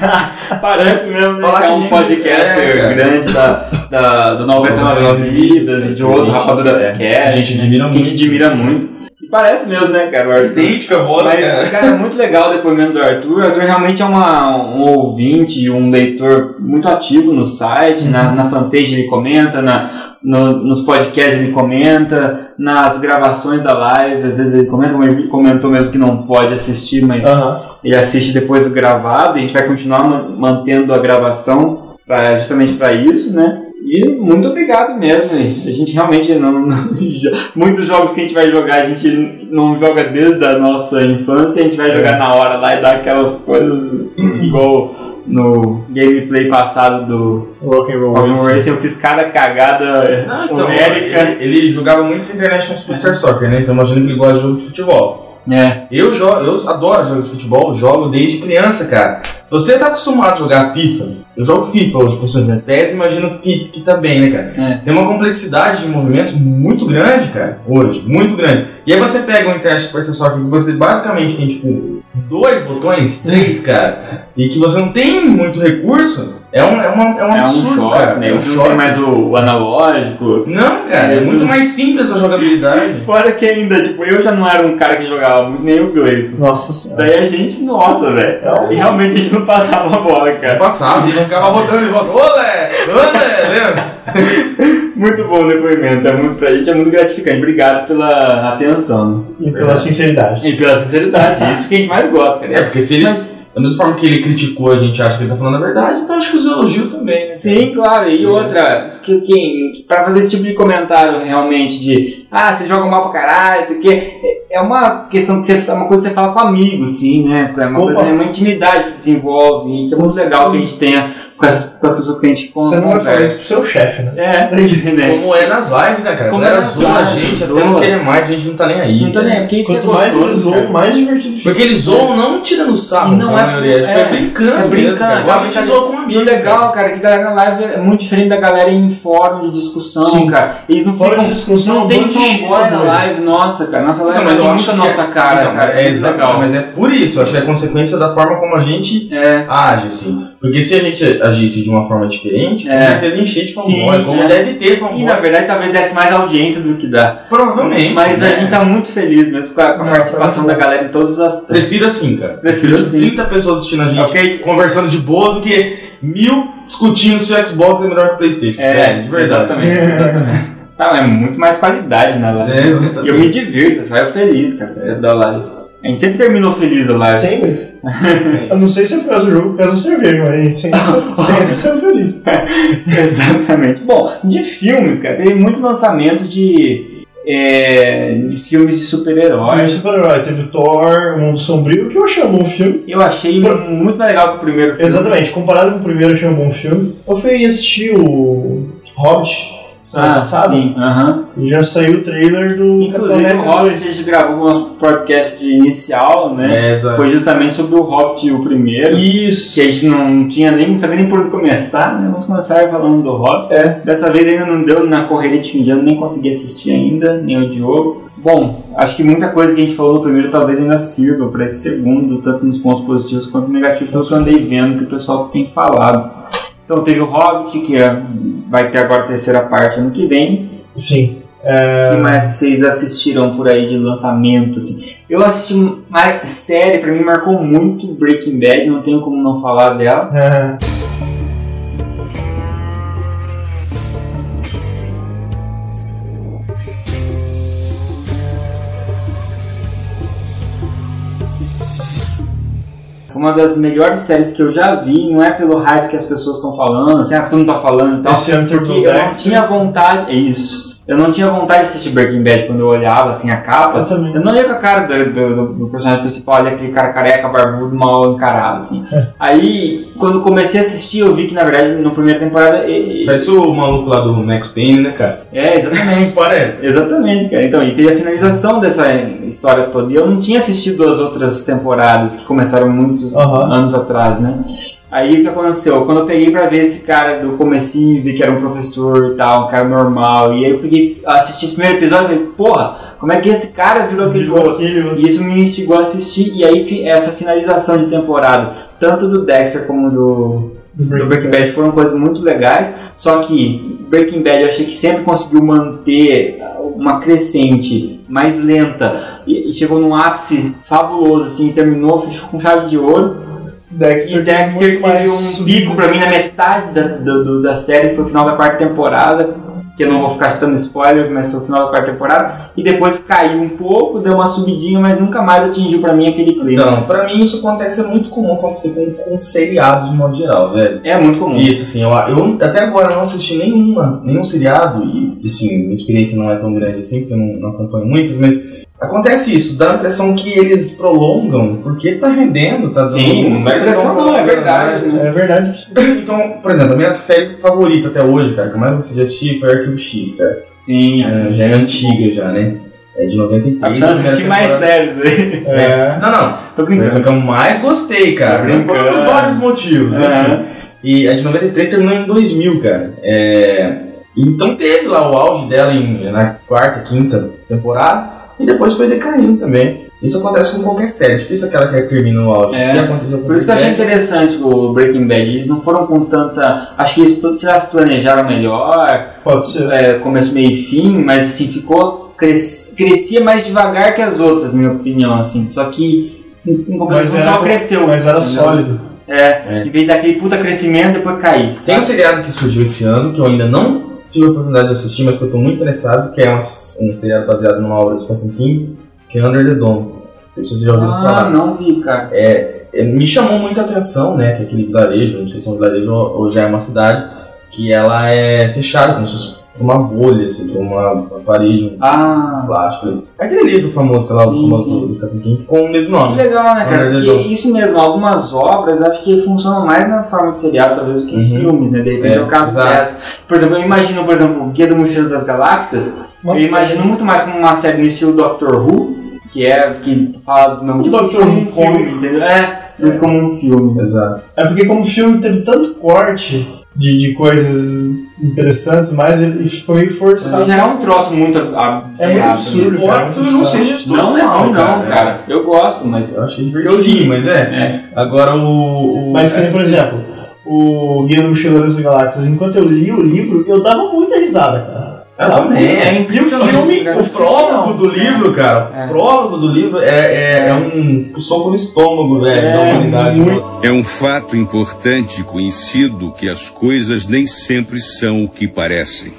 Parece mesmo, né? Falar que é um gente- podcaster é, grande da, da, do 99 Vidas e de outro Rapadura é, Cast. a gente admira que muito. A gente admira muito. Parece mesmo, né, cara? O Arthur. Idêntica a voz, Mas, cara. cara, é muito legal o depoimento do Arthur. O Arthur realmente é uma, um ouvinte e um leitor muito ativo no site, na, na fanpage ele comenta, na, no- nos podcasts ele comenta, nas gravações da live, às vezes ele comenta, ele comentou mesmo que não pode assistir, mas Aham. ele assiste depois do gravado e a gente vai continuar ma- mantendo a gravação pra, justamente para isso, né? E muito obrigado mesmo. A gente realmente não, não- muitos jogos que a gente vai jogar a gente não joga desde a nossa infância, a gente vai jogar na hora lá e dar aquelas coisas igual no gameplay passado do Rock Rock'n'Roll Racing. Racing, eu fiz cada cagada Não, então, ele, ele jogava muito International Superstar Soccer, né? Então imagino que ele gosta de jogo de futebol. É. Eu, jo eu adoro jogo de futebol, jogo desde criança, cara. Você tá acostumado a jogar FIFA? Eu jogo FIFA hoje, por sua PES, imagino que, que tá bem, né, cara? É. Tem uma complexidade de movimentos muito grande, cara, hoje, muito grande. E aí você pega o Internet Superstar Soccer, que você basicamente tem, tipo, dois botões, três, cara, e que você não tem muito recurso, é um, é uma, é um É um absurdo, choque, cara. né? É um Você não choque. tem mais o, o analógico. Não, cara, é muito mais simples a jogabilidade. Fora que ainda, tipo, eu já não era um cara que jogava muito, nem o Gleison. Nossa senhora. Daí a gente, nossa, velho. E realmente a gente não passava a bola, cara. Passava, a gente ficava rodando e volta. Olé! Olé! Muito bom o depoimento. É muito, pra gente é muito gratificante. Obrigado pela atenção. E pela sinceridade. E pela sinceridade. Isso que a gente mais gosta, cara. É, porque se ele. Mas, Da mesma forma que ele criticou, a gente acha que ele tá falando a verdade, então acho que os elogios também, né? Sim, claro. E outra, que, que, pra fazer esse tipo de comentário realmente de ah, você joga mal pra caralho, isso aqui, é- é uma questão que você, é uma coisa que você fala com amigo, assim, né? É uma Opa. coisa, é uma intimidade que desenvolve, que é muito legal que a gente tenha com as, com as pessoas que a gente Você não vai falar isso pro seu chefe, né? É, né? Como é nas lives, né, cara? Como é é nas zoa a gente, zoa. até não querer mais, a gente não tá nem aí. Não cara. nem aí, porque isso Quanto que é mais gostoso, eles cara. zoam, mais divertido fica. Porque eles zoam não tirando sarro, E não como é- a maioria, tipo, é, é- brincando. é brincando. Igual a gente zoa com um E amigo. o legal, cara, é que a galera na live é muito diferente da galera em fórum de discussão, Sim. cara. Eles não Fora ficam. de discussão, não tem fanboy na live, nossa, cara. Nossa live Então, tem eu acho a nossa é- cara, então, cara. É exato, legal. mas é por isso, eu acho que é consequência da forma como a gente É. age, assim. Porque se a gente agisse de uma forma diferente, É. com certeza encher de fanboy, Sim, como é. deve ter fanboy. E na verdade talvez desse mais audiência do que dá. Provavelmente. Mas né? a gente tá muito feliz mesmo com a, com a Não, participação da galera em todos os Prefiro assim, cara. Prefiro assim. 30 pessoas assistindo a gente, Ok? conversando de boa, do que mil discutindo se o Xbox é melhor que o Playstation. É, de verdade. Exatamente, exatamente. Ah, é muito mais qualidade na live. É, exatamente. E eu me divirto, eu saio feliz, cara, é da live. A gente sempre terminou feliz a live. Sempre. Sim. Eu não sei se é por causa do jogo ou por causa da cerveja, mas a gente sempre, sempre saiu feliz. Exatamente. Bom, de filmes, cara, teve muito lançamento de, é, de filmes de Filme de super-heróis. super-herói. Teve o Thor, O Mundo Sombrio, que eu achei um bom filme. Eu achei Por- muito mais legal que o primeiro filme. Exatamente, comparado com o primeiro, eu achei um bom filme. Eu fui assistir o Hobbit semana Ah, passada sim. e já saiu o trailer do Inclusive, o Hobbit, a gente gravou o nosso podcast inicial, né? É, exato. Foi justamente sobre o Hobbit, o primeiro. 2. Isso. Que a gente não tinha nem, não sabia nem por onde começar, né? Vamos começar falando do Hobbit. É. Dessa vez ainda não deu na correria de fim de ano, nem consegui assistir ainda, nem o Diogo. Bom, acho que muita coisa que a gente falou no primeiro talvez ainda sirva para esse segundo, tanto nos pontos positivos quanto negativos, pelo que eu andei vendo que o pessoal tem falado. Então teve o Hobbit, que é- vai ter agora a terceira parte ano que vem. Sim. O que mais que vocês assistiram por aí de lançamento? Assim? Eu assisti uma série, pra mim marcou muito Breaking Bad, não tenho como não falar dela. É, Uma das melhores séries que eu já vi, não é pelo hype que as pessoas estão falando, assim, ah, todo mundo tá falando e tal. Esse Porque eu não tinha vontade. É isso. Eu não tinha vontade de assistir Breaking Bad quando eu olhava assim a capa. Eu também. Eu não ia com a cara do, do- do- personagem principal, ali, aquele cara careca, barbudo, mal encarado, assim. É. Aí, quando comecei a assistir, eu vi que, na verdade, na primeira temporada. e- e- Parece o maluco lá do Max Payne, né, cara? É, exatamente. Parece. Exatamente, cara. Então, e teve a finalização dessa história toda. E eu não tinha assistido as outras temporadas que começaram muito anos atrás, né? Aí o que aconteceu? Quando eu peguei pra ver esse cara do comecinho, vi que era um professor e tal, um cara normal, e aí eu peguei, assisti esse primeiro episódio e falei, porra, como é que esse cara virou aquele Virou outro? aquele outro. E isso me instigou a assistir, e aí essa finalização de temporada, tanto do Dexter como do, Do do Breaking Bad foram coisas muito legais, só que Breaking Bad eu achei que sempre conseguiu manter uma crescente mais lenta e, e chegou num ápice fabuloso, assim, terminou, fechou com chave de ouro. Dexter, E Dexter muito teve mais um subido. pico pra mim na metade da, do- da série, foi o final da quarta temporada, que eu não vou ficar citando spoilers, mas foi o final da quarta temporada, e depois caiu um pouco, deu uma subidinha, mas nunca mais atingiu pra mim aquele clima. Então, pra mim isso acontece, é muito comum acontecer com, com seriados de modo geral, velho. é muito comum. Isso, assim, eu, eu até agora não assisti nenhuma, nenhum seriado, e assim, minha experiência não é tão grande assim, porque eu não, não acompanho muitas, mas acontece isso, dá a impressão que eles prolongam, porque tá rendendo, tá dando Sim, não é eles impressão não, é prolongando, verdade. né? É verdade. Então, por exemplo, a minha série favorita até hoje, cara, que eu mais gostei de assistir foi Arquivo X, cara. Sim, É, já é antiga já, né? É de 93. Tá precisando assistir mais séries aí. É. Não, não. Tô Foi essa brincando. que eu mais gostei, cara. Tá brincando. Por vários motivos. Aham. E a de 93 terminou em 2000, cara. É... Então teve lá o auge dela em, na quarta, quinta temporada. E depois foi decaindo também. Isso acontece com qualquer série. É difícil aquela que termina no auge. É. Se aconteceu com Por isso que eu achei interessante o Breaking Bad. Eles não foram com tanta. Acho que eles se elas planejaram melhor, Pode ser. é, começo, meio e fim, mas assim, ficou. Cres, crescia mais devagar que as outras, na minha opinião, assim. Só que em, compensação só cresceu. Mas era entendeu? sólido. É, em vez daquele puta crescimento, depois cair. Tem um seriado que surgiu esse ano que eu ainda não tive a oportunidade de assistir, mas que eu tô muito interessado, que é um, um seriado baseado numa obra de Stephen King, que é Under the Dome. Não sei se vocês já ouviram Ah, falar. não vi, cara. É, é, me chamou muita atenção, né? Que é aquele vilarejo, não sei se é um vilarejo ou, ou já é uma cidade, que ela é fechada, como se fosse uma bolha, assim, por uma, uma parede, um Ah, plástico. É aquele livro famoso, que é lá, Sim, famoso sim. do, Stephen King, com o mesmo que nome. legal, né, cara? Porque isso mesmo, algumas obras acho que funcionam mais na forma de seriado, talvez, do que em Uhum. filmes, né? De repente É, o caso exato. dessa. Por exemplo, eu imagino, por exemplo, o Guia do Mochileiro das Galáxias, Uma eu série. imagino muito mais como uma série no estilo Doctor Who, que é que fala do mesmo tipo Doctor como Who um filme, entendeu? É, do que como um filme. Exato. É porque como o filme teve tanto corte de, de coisas interessantes, mas ele meio forçado. Já é um troço muito a- É muito absurdo, absurdo, Embora cara. o filme não seja de todo Não é mal, ruim, não, cara. Eu gosto, mas. Eu achei divertidinho, mas é. É. Agora o. o Mas, por exemplo, o Guia do Mochileiro das Galáxias, enquanto eu li o livro, eu dava muita risada, cara. Eu Dava também. muita- É E o filme. O prólogo do livro, cara, É. o prólogo do livro é, é, é um soco no estômago, velho, da É, humanidade. muito. É um fato importante conhecido que as coisas nem sempre são o que parecem.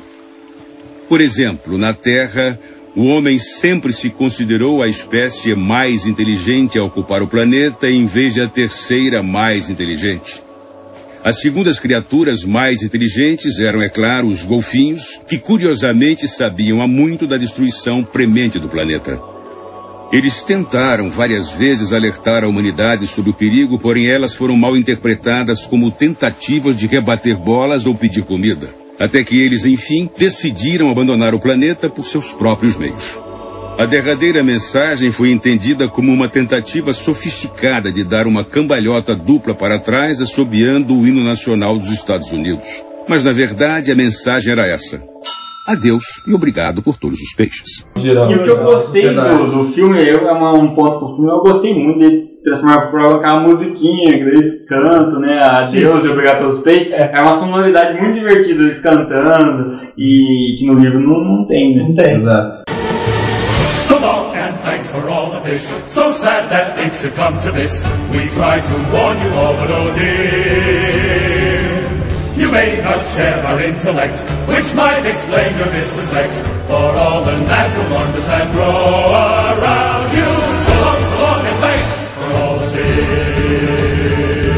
Por exemplo, na Terra, o homem sempre se considerou a espécie mais inteligente a ocupar o planeta em vez de a terceira mais inteligente. As segundas criaturas mais inteligentes eram, é claro, os golfinhos, que curiosamente sabiam há muito da destruição premente do planeta. Eles tentaram várias vezes alertar a humanidade sobre o perigo, porém elas foram mal interpretadas como tentativas de rebater bolas ou pedir comida. Até que eles, enfim, decidiram abandonar o planeta por seus próprios meios. A derradeira mensagem foi entendida como uma tentativa sofisticada de dar uma cambalhota dupla para trás, assobiando o hino nacional dos Estados Unidos. Mas, na verdade, a mensagem era essa: Adeus e obrigado por todos os peixes. Geral. E o que eu gostei Sociedade. do, do filme, eu, é uma- um ponto pro filme, eu gostei muito deles transformar por aquela musiquinha que eles cantam, né? Adeus e obrigado pelos peixes. É. uma sonoridade muito divertida eles cantando e que no livro não, não tem, né? Não tem. Exato. For all the fish. So sad that it should come to this. We try to warn you all, but oh dear. You may not share our intellect, which might explain your disrespect for all the natural wonders that grow around you. So long, so long and thanks for all the fish.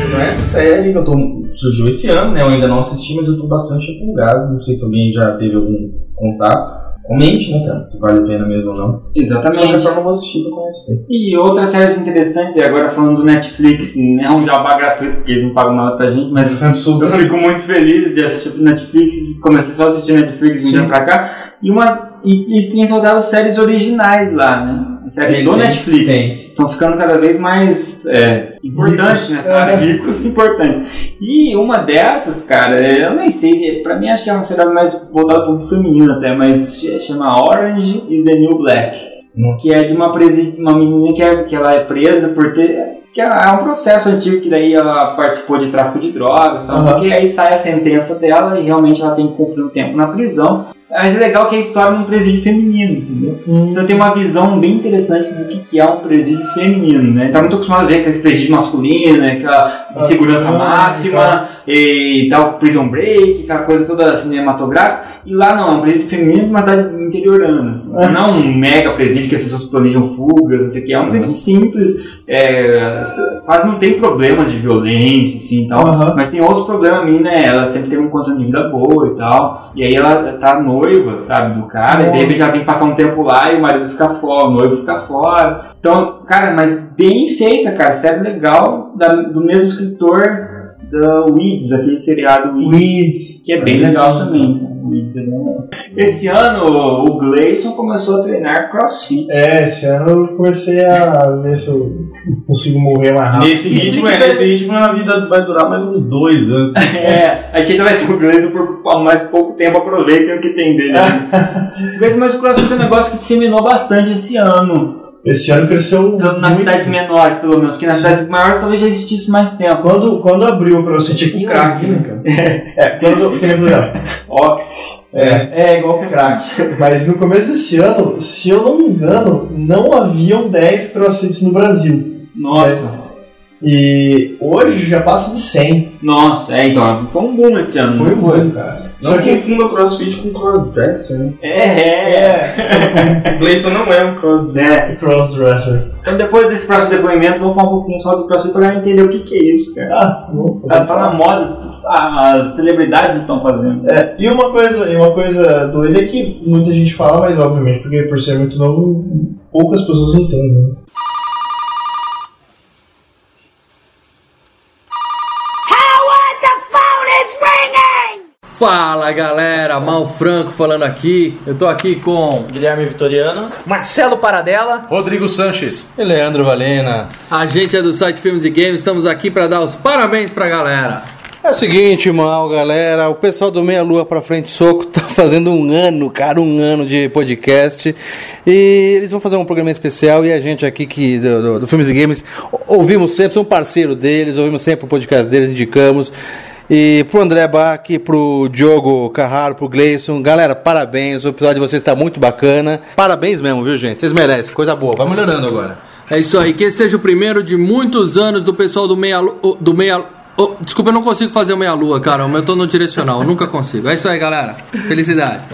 Então, essa série que eu tô. surgiu esse ano, né? Eu ainda não assisti, mas eu tô bastante empolgado. Não sei se alguém já teve algum contato. Comente, né, cara? Se vale a pena mesmo ou não. De qualquer Exatamente. forma, eu vou assistir pra conhecer. E outras séries interessantes, e agora falando do Netflix, não é um jabá gratuito, porque eles não pagam nada pra gente, mas eu fico muito feliz de assistir o Netflix, comecei só a assistir Netflix de um dia pra cá, e, uma, e eles têm soltado séries originais lá, né? Séries do Eles- Netflix. Tem. Estão ficando cada vez mais é, importantes Ricos. nessa área, ricos importantes. E uma dessas, cara, eu nem sei, pra mim acho que é uma série mais voltada para o feminino até, mas ch- chama Orange is the New Black Nossa. que é de uma, presi uma menina que, é, que ela é presa por ter. que é é um processo antigo que daí ela participou de tráfico de drogas, tal, Aham. que, aí sai a sentença dela e realmente ela tem que cumprir um tempo na prisão. Mas é legal que é a história num presídio feminino, entendeu? Então tem uma visão bem interessante do que, é um presídio feminino, né? Tá muito acostumado a ver aquele presídio masculino, né? aquela de segurança Ah, máxima e tal, prison break, aquela coisa toda cinematográfica. E lá não, é um presídio feminino, mas interiorana. Assim. Não um mega presídio que as pessoas planejam fugas, não sei o que. É um presídio simples, é, quase não tem problemas de violência, assim e tal. Aham. Mas tem outros problemas, a menina, ela sempre teve uma condição de vida boa e tal. E aí ela tá noiva, sabe, do cara, e de repente ela que passar um tempo lá e o marido fica fora, o noivo fica fora. Então, cara, mas bem feita, cara, série legal, da- do mesmo escritor da Weeds, aquele seriado Weeds, Weeds. que é bem legal esse- também. Cara. Esse ano o Gleison começou a treinar crossfit. É, esse ano eu comecei a ver se eu consigo morrer mais rápido. Nesse ritmo, é, nesse ritmo a vida vai durar mais uns dois anos. É, a gente ainda vai ter o Gleison por mais pouco tempo, aproveitem o que tem dele. o Gleison, mas o crossfit é um negócio que disseminou bastante esse ano. Esse ano cresceu Tanto nas muito. cidades menores, pelo menos, porque nas cidades maiores talvez já existisse mais tempo. Quando, quando abriu o CrossFit aqui em crack, né, Londrina- É, quando, que Oxy. É, é igual o crack. Mas no começo desse ano, se eu não me engano, não haviam 10 crossfits no Brasil. Nossa. E hoje já passa de 100. Nossa, é, então, foi um boom esse ano, Foi não um boom, cara. Não Só que confunda crossfit com crossdresser, né? É, é. O Gleison não é um crossdresser. é. crossdresser. Então depois desse próximo depoimento, vamos falar um pouquinho só do CrossFit pra entender o que, que é isso, cara. Ah, vou Tá, tá na moda, as celebridades estão fazendo. É, e uma coisa, e uma coisa doida é que muita gente fala, mas obviamente, porque por ser muito novo, poucas pessoas entendem. né? Fala galera, Mal Franco falando aqui. Eu tô aqui com Guilherme Vitoriano. Marcelo Paradela. Rodrigo Sanches. E Leandro Valena. a gente é do site Filmes e Games. Estamos aqui pra dar os parabéns pra galera. É o seguinte, mal, galera. O pessoal do Meia Lua pra Frente Soco tá fazendo um ano, cara, um ano de podcast. E eles vão fazer um programa especial e a gente aqui que, do, do, do Filmes e Games ouvimos sempre, somos parceiro deles, ouvimos sempre o podcast deles, indicamos. E pro André Bach, pro Diogo Carraro, pro Gleison, galera, parabéns. O episódio de vocês tá muito bacana. Parabéns mesmo, viu, gente? Vocês merecem, coisa boa. Vai melhorando agora. É isso aí, que esse seja o primeiro de muitos anos do pessoal do Meia do Meia Oh, desculpa, eu não consigo fazer o meia lua, cara. Eu tô no direcional, eu nunca consigo. É isso aí, galera. Felicidade.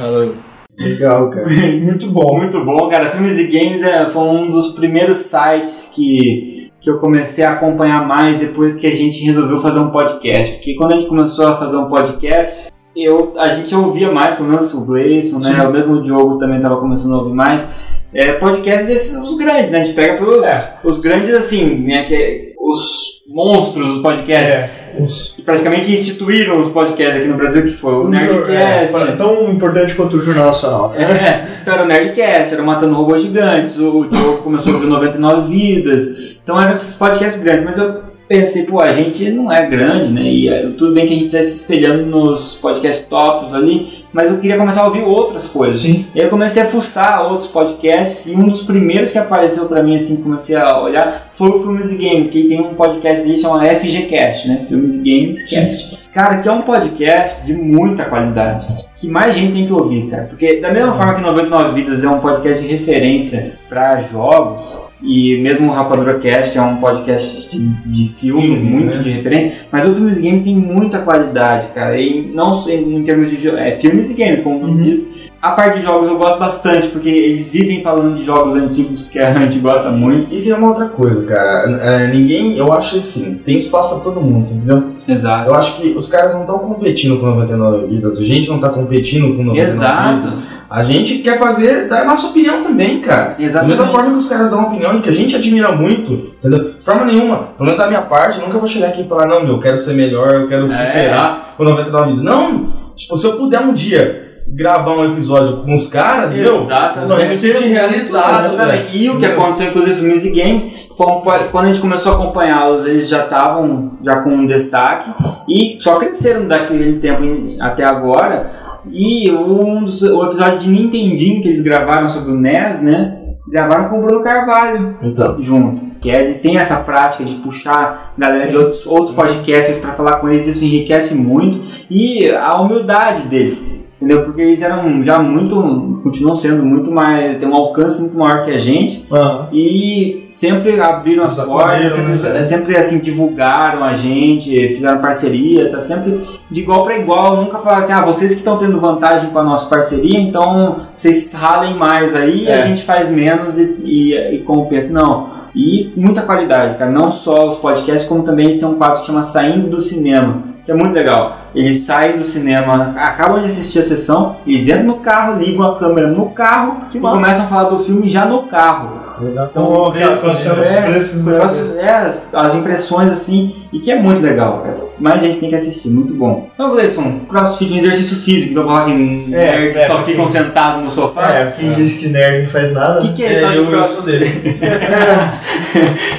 Legal, cara. muito bom, muito bom, cara. Filmes e Games é, foi um dos primeiros sites que, que eu comecei a acompanhar mais depois que a gente resolveu fazer um podcast. Porque quando a gente começou a fazer um podcast, eu, a gente ouvia mais, pelo menos o Gleison, né? Sim. O mesmo Diogo também estava começando a ouvir mais. É, podcast desses, os grandes, né? A gente pega pelos É. os grandes, assim, né? Que é os monstros dos podcasts. É, os, Que praticamente instituíram os podcasts aqui no Brasil, que foi o Nerdcast. é, tão importante quanto o Jornal Nacional. É, então era o Nerdcast, era o Matando Robôs Gigantes, o Diogo começou a ouvir 99 Vidas. Então eram esses podcasts grandes, mas eu pensei, pô, a gente não é grande, né? E é, tudo bem que a gente tá se espelhando nos podcasts tops ali, mas eu queria começar a ouvir outras coisas. Sim. E aí eu comecei a fuçar outros podcasts e um dos primeiros que apareceu pra mim, assim, comecei a olhar, foi o Filmes e Games, que tem um podcast dele que chama FGCast, né? Filmes e Games Cast. Cara, que é um podcast de muita qualidade, que mais gente tem que ouvir, cara. Porque da mesma forma que 99 Vidas é um podcast de referência pra jogos, e mesmo o Rapadura Cast é um podcast de, de filmes, Filmes, muito né? de referência, mas o Filmes e Games tem muita qualidade, cara. E não só em, em termos de é, filmes e games, como o nome diz. A parte de jogos eu gosto bastante, porque eles vivem falando de jogos antigos que a gente gosta muito. E tem uma outra coisa, cara. É, ninguém, eu acho assim, tem espaço pra todo mundo, você entendeu? Exato. Eu acho que os caras não estão competindo com 99 vidas, a gente não tá competindo com 99 Exato. vidas. A gente quer fazer, dar a nossa opinião também, cara. Da Exatamente. mesma forma que os caras dão opinião e que a gente admira muito, entendeu? De forma nenhuma, pelo menos da minha parte, nunca vou chegar aqui e falar, não, meu, eu quero ser melhor, eu quero É. superar o 99 vidas. Não, tipo, se eu puder um dia gravar um episódio com os caras, meu, Exatamente. vai me sentir realizado, velho. Exatamente. E o que aconteceu, inclusive, Filmes e Games, foi um quando a gente começou a acompanhá-los, eles já estavam já com um destaque e só cresceram daquele tempo em- até agora. E um dos, o episódio de Nintendinho que eles gravaram sobre o NES, né? Gravaram com o Bruno Carvalho Então. junto. Que é, eles têm essa prática de puxar galera de outros, outros podcasts para falar com eles, isso enriquece muito. E a humildade deles. Entendeu? Porque eles eram já muito. continuam sendo muito mais. tem um alcance muito maior que a gente. Aham. E sempre abriram as portas, né, sempre, cara? sempre, assim divulgaram a gente, fizeram parceria, tá sempre de igual para igual. Nunca falaram assim, ah, vocês que estão tendo vantagem com a nossa parceria, então vocês ralem mais aí, É. a gente faz menos e, e, e compensa. Não. E muita qualidade, cara. Não só os podcasts, como também eles têm um quadro que chama Saindo do Cinema, que é muito legal. Eles saem do cinema, acabam de assistir a sessão, eles entram no carro, ligam a câmera no carro e massa. começam a falar do filme já no carro. Então, as cenas é, frescas, com né? as- é, as, as impressões assim, e que é muito legal, cara. Mais gente tem que assistir, muito bom. Então, Gleison, crossfit é um exercício físico, então falar que nerds é, só porque- ficam sentados no sofá. É, quem disse que nerd não faz nada. O que, que é esse É, tal de crossfit?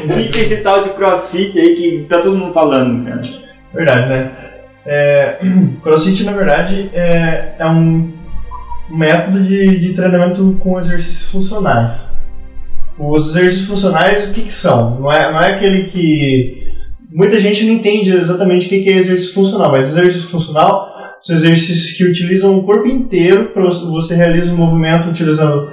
O que, que é esse tal de crossfit aí que tá todo mundo falando, cara? Verdade, né? É, crossfit, na verdade, é, é um método de, de treinamento com exercícios funcionais. Os exercícios funcionais, o que, que são? Não é, não é aquele que. Muita gente não entende exatamente o que, que é exercício funcional, mas exercício funcional são exercícios que utilizam o corpo inteiro para você, você realiza um movimento utilizando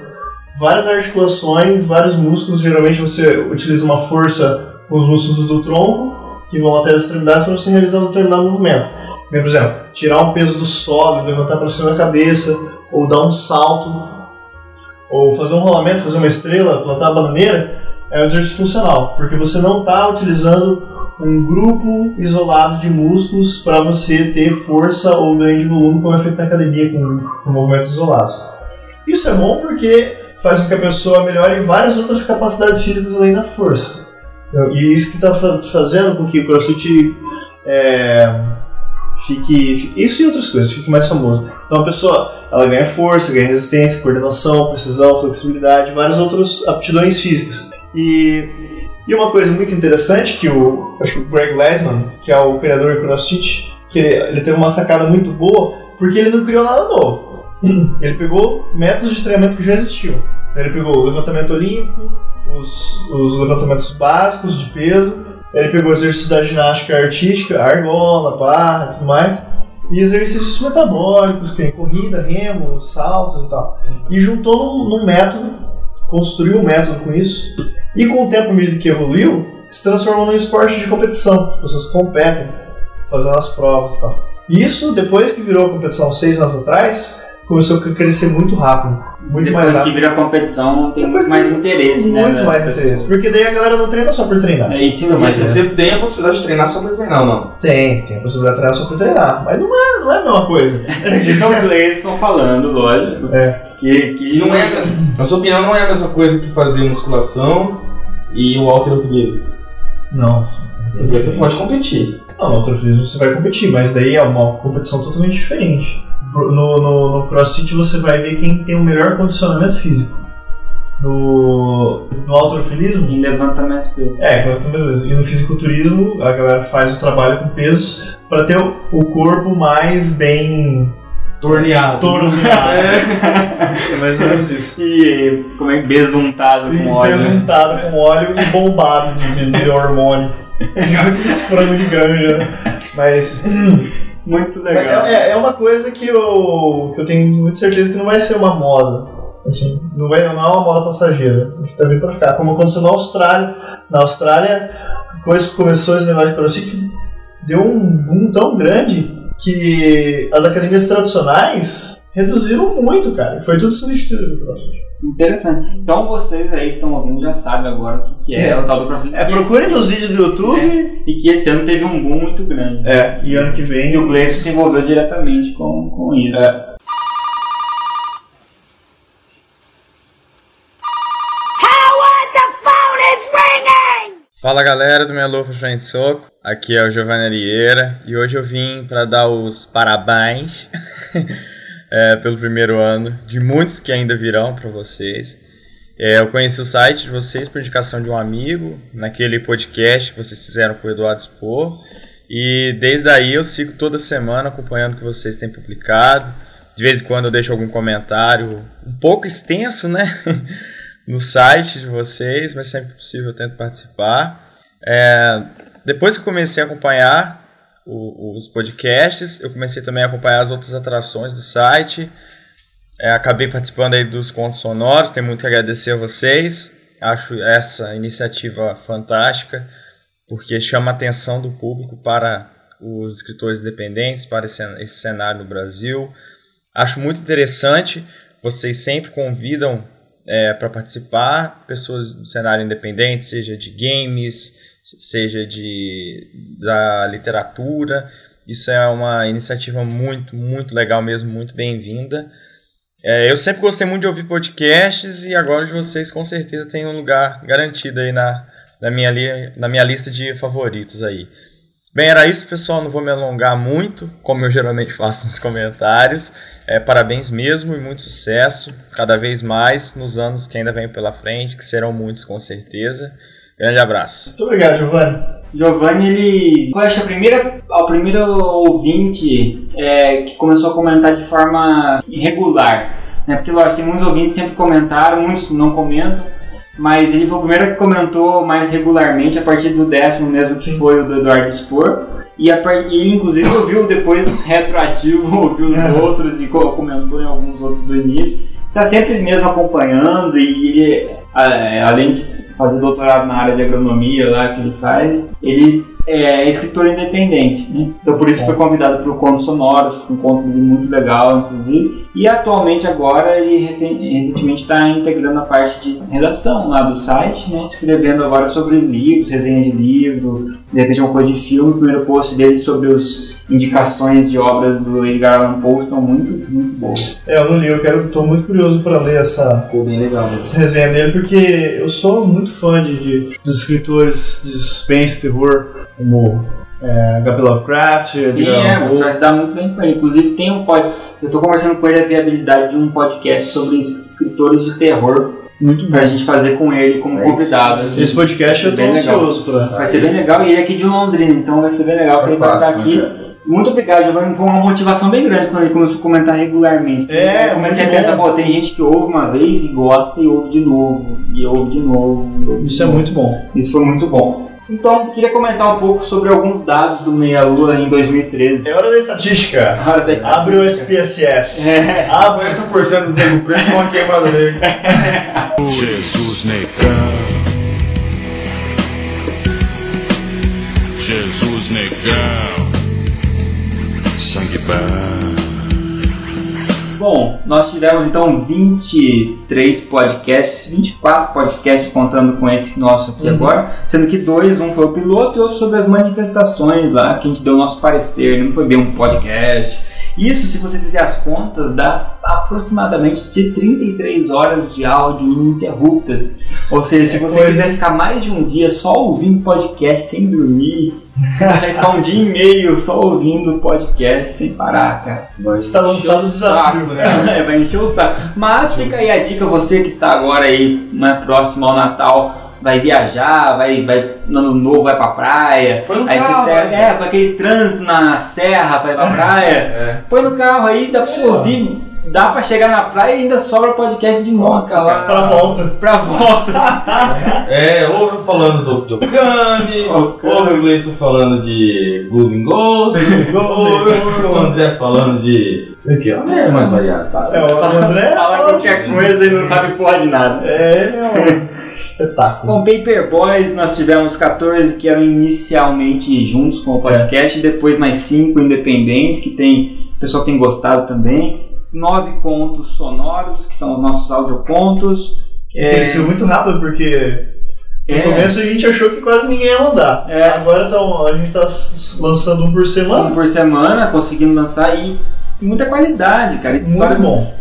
várias articulações, vários músculos. Geralmente você utiliza uma força com os músculos do tronco, que vão até as extremidades para você realizar um determinado movimento. Por exemplo, tirar um peso do solo, levantar para cima da cabeça, ou dar um salto, ou fazer um rolamento, fazer uma estrela, plantar uma bananeira, é um exercício funcional, porque você não está utilizando um grupo isolado de músculos para você ter força ou ganho de volume como é feito na academia com, com movimentos isolados. Isso é bom porque faz com que a pessoa melhore várias outras capacidades físicas além da força. E isso que está fazendo com que o CrossFit é, fique, Isso e outras coisas, fique mais famoso. Então a pessoa ela ganha força, ganha resistência, coordenação, precisão, flexibilidade, várias outras aptidões físicas. E, e uma coisa muito interessante que o, acho que o Greg Lesman, que é o criador do CrossFit, que ele, ele teve uma sacada muito boa, porque ele não criou nada novo. Ele pegou métodos de treinamento que já existiam. Ele pegou o levantamento olímpico, os, os levantamentos básicos de peso, ele pegou exercícios da ginástica artística, argola, barra e tudo mais, e exercícios metabólicos, que nem corrida, remo, saltos e tal. E juntou num, num método, construiu um método com isso, e com o tempo, à medida que evoluiu, se transformou num esporte de competição. As pessoas competem, fazendo as provas e tal. Isso, depois que virou competição seis anos atrás, começou a crescer muito rápido. Muito Depois mais que rápido. vira competição, tem muito mais interesse, né? Muito das mais pessoas. interesse. Porque daí a galera não treina só por treinar. É isso Mas mesmo. você tem a possibilidade de treinar só pra treinar, não? Tem, tem a possibilidade de treinar só por treinar. Mas não é, não é a mesma coisa. Isso é o que eles estão falando, lógico. É. Que, que Não é, na sua opinião, não é a mesma coisa que fazer musculação e o halterofilismo. Não. Porque você pode competir. Não, no alterofilismo você vai competir, mas daí é uma competição totalmente diferente. No, no, no crossfit você vai ver quem tem o melhor condicionamento físico. No, no alterofilismo, Quem levanta mais peso. é, levantamento mesmo. E no fisiculturismo, a galera faz o trabalho com pesos para ter o, o corpo mais bem Torneado. torneado. É mais ou menos isso. E como é que besuntado com óleo. né? Besuntado com óleo e bombado de, de, de hormônio. Igual aqueles frango de granja. né? Mas. Muito mas legal. É, é uma coisa que eu, que eu tenho muita certeza que não vai ser uma moda. Assim, não, vai, não é uma moda passageira. A gente tá vindo pra ficar. Como aconteceu na Austrália. Na Austrália, depois que começou esse negócio de crossfit, deu um boom tão grande que as academias tradicionais reduziram muito, cara. Foi tudo substituído pelo crossfit. Interessante. Então vocês aí que estão ouvindo já sabem agora o que, que é, É. o tal do CrossFit. É, esse- nos vídeos do YouTube. É, e que esse ano teve um boom muito grande. É, e ano que vem E o Gleison se envolveu diretamente com, com isso. É. Fala galera do Louca Frente Soco, aqui é o Giovanni Arieira e hoje eu vim para dar os parabéns é, pelo primeiro ano, de muitos que ainda virão para vocês. É, eu conheci o site de vocês por indicação de um amigo, naquele podcast que vocês fizeram com o Eduardo Spor, e desde aí eu sigo toda semana acompanhando o que vocês têm publicado. De vez em quando eu deixo algum comentário um pouco extenso, né? no site de vocês, mas sempre possível eu tento participar. É, depois que comecei a acompanhar o- os podcasts, eu comecei também a acompanhar as outras atrações do site. É, acabei participando aí dos contos sonoros, tenho muito que agradecer a vocês. Acho essa iniciativa fantástica, porque chama a atenção do público para os escritores independentes, para esse, esse cenário no Brasil. Acho muito interessante, vocês sempre convidam para participar pessoas do cenário independente, seja de games, seja de da literatura. Isso é uma iniciativa muito, muito legal mesmo, muito bem-vinda. É, eu sempre gostei muito de ouvir podcasts e agora de vocês com certeza tem um lugar garantido aí na, na, minha, li, na minha lista de favoritos aí. Bem, era isso, pessoal. Não vou me alongar muito, como eu geralmente faço nos comentários. É, parabéns mesmo e muito sucesso, cada vez mais nos anos que ainda vem pela frente, que serão muitos com certeza. Grande abraço. Muito obrigado, Giovanni. Giovanni, ele foi acho, a primeira, o primeiro ouvinte é, que começou a comentar de forma irregular. Né? Porque, lógico, tem muitos ouvintes que sempre comentaram, muitos não comentam, mas ele foi o primeiro que comentou mais regularmente, a partir do décimo mesmo, que foi o do Eduardo Spor. E, a e inclusive ouviu depois retroativo, ouviu os outros e co- comentou em alguns outros do início. Tá sempre mesmo acompanhando e ele, a- além de fazer doutorado na área de agronomia lá que ele faz, ele é escritor independente, né? Então por isso foi convidado para o Contos Sonoros, um conto muito legal, inclusive. E atualmente agora ele recen- recentemente está integrando a parte de redação lá do site, né? Escrevendo agora sobre livros, resenha de livro, de repente uma coisa de filme. O primeiro post dele sobre os indicações de obras do Edgar Allan Poe estão muito, muito boas. É, eu não li, eu quero, tô muito curioso para ler essa, Ficou bem legal mesmo. essa resenha dele, porque eu sou muito fã de, de- dos escritores de suspense, terror, como é, H.P. Lovecraft, Sim, Edgar é, Allan você vai se dar muito bem com ele. Inclusive tem um pod... Eu tô conversando com ele a viabilidade de um podcast sobre escritores de terror Muito bom. pra gente fazer com ele como É convidado. Esse podcast eu tô Bem legal. ansioso pra. Vai ser bem legal e ele é aqui de Londrina, então vai ser bem legal que É ele vai estar fácil, aqui. né, Muito obrigado, Giovanni. Foi uma motivação bem grande quando ele começou a comentar regularmente. É, eu comecei a pensar, bom. pô, tem gente que ouve uma vez e gosta e ouve de novo, e ouve de novo. ouve de Isso é novo. muito bom. Isso foi muito bom. Então, queria comentar um pouco sobre alguns dados do Meia Lua em 2013. É hora da estatística. A hora da estatística. Abre o SPSS. É. Abre. 50% dos nego preto com uma queimada nele. Jesus negão. Jesus negão. Sangue bom. Bom, nós tivemos então 23 podcasts, 24 podcasts contando com esse nosso aqui agora, sendo que dois, um foi o piloto e outro sobre as manifestações lá, que a gente deu o nosso parecer, não foi bem um podcast. Isso, se você fizer as contas, dá aproximadamente de 33 horas de áudio ininterruptas. Ou seja, se É você quiser ficar mais de um dia só ouvindo podcast sem dormir, você consegue ficar um dia e meio só ouvindo podcast sem parar, cara. Está lançado o desafio. né? É, vai encher o saco. Mas fica aí a dica, você que está agora aí né, próximo ao Natal, vai viajar, vai, vai no ano novo, vai pra praia. Põe no aí carro, você pega, é, com aquele trânsito na serra, vai pra praia. É. Põe no carro aí, dá pra você ouvir. Dá pra chegar na praia e ainda sobra podcast de moto, Coloca lá. cara. Pra volta. Pra volta. É, ou eu falando do Joe Gunny, ou o Gleison falando de Blues and Ghosts, ou o André falando de. O que? O André é mais variado, fala. É, o André Fala qualquer coisa e não sabe porra de nada. É, é um espetáculo. Com Paperboys nós tivemos 14 que eram inicialmente juntos com o podcast, e depois mais 5 independentes, que tem o pessoal tem gostado também. Nove contos sonoros, que são os nossos audiocontos. É, Cresceu muito rápido porque no é, começo a gente achou que quase ninguém ia mandar. É. Agora tão, a gente tá s- lançando um por um semana. por semana, conseguindo lançar e muita qualidade, cara. Muito bom.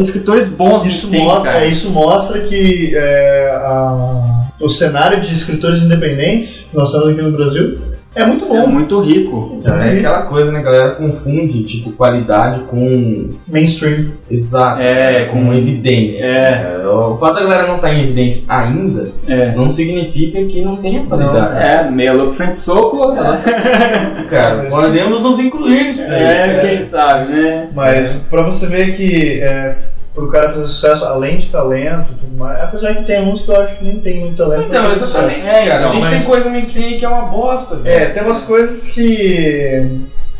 Escritores bons Isso tem, mostra, cara. é, isso mostra que é, a- o cenário de escritores independentes que nós temos aqui no Brasil é muito É bom. muito rico. Então, é aquela coisa, né? A galera confunde, tipo, qualidade com. Mainstream. Exato. É, com evidência. É. assim, cara. O fato da galera não estar em evidência ainda É. não significa que não tenha qualidade. É, meia louco frente soco. Cara, podemos nos incluir nisso daí. É, quem sabe, né? Mas pra você ver que é, pro cara fazer sucesso, além de talento e tudo mais, apesar que tem uns que eu acho que nem tem muito talento. Então, exatamente. É, cara. então, a gente mas- tem coisa mainstream que é uma bosta, velho. É, tem umas coisas que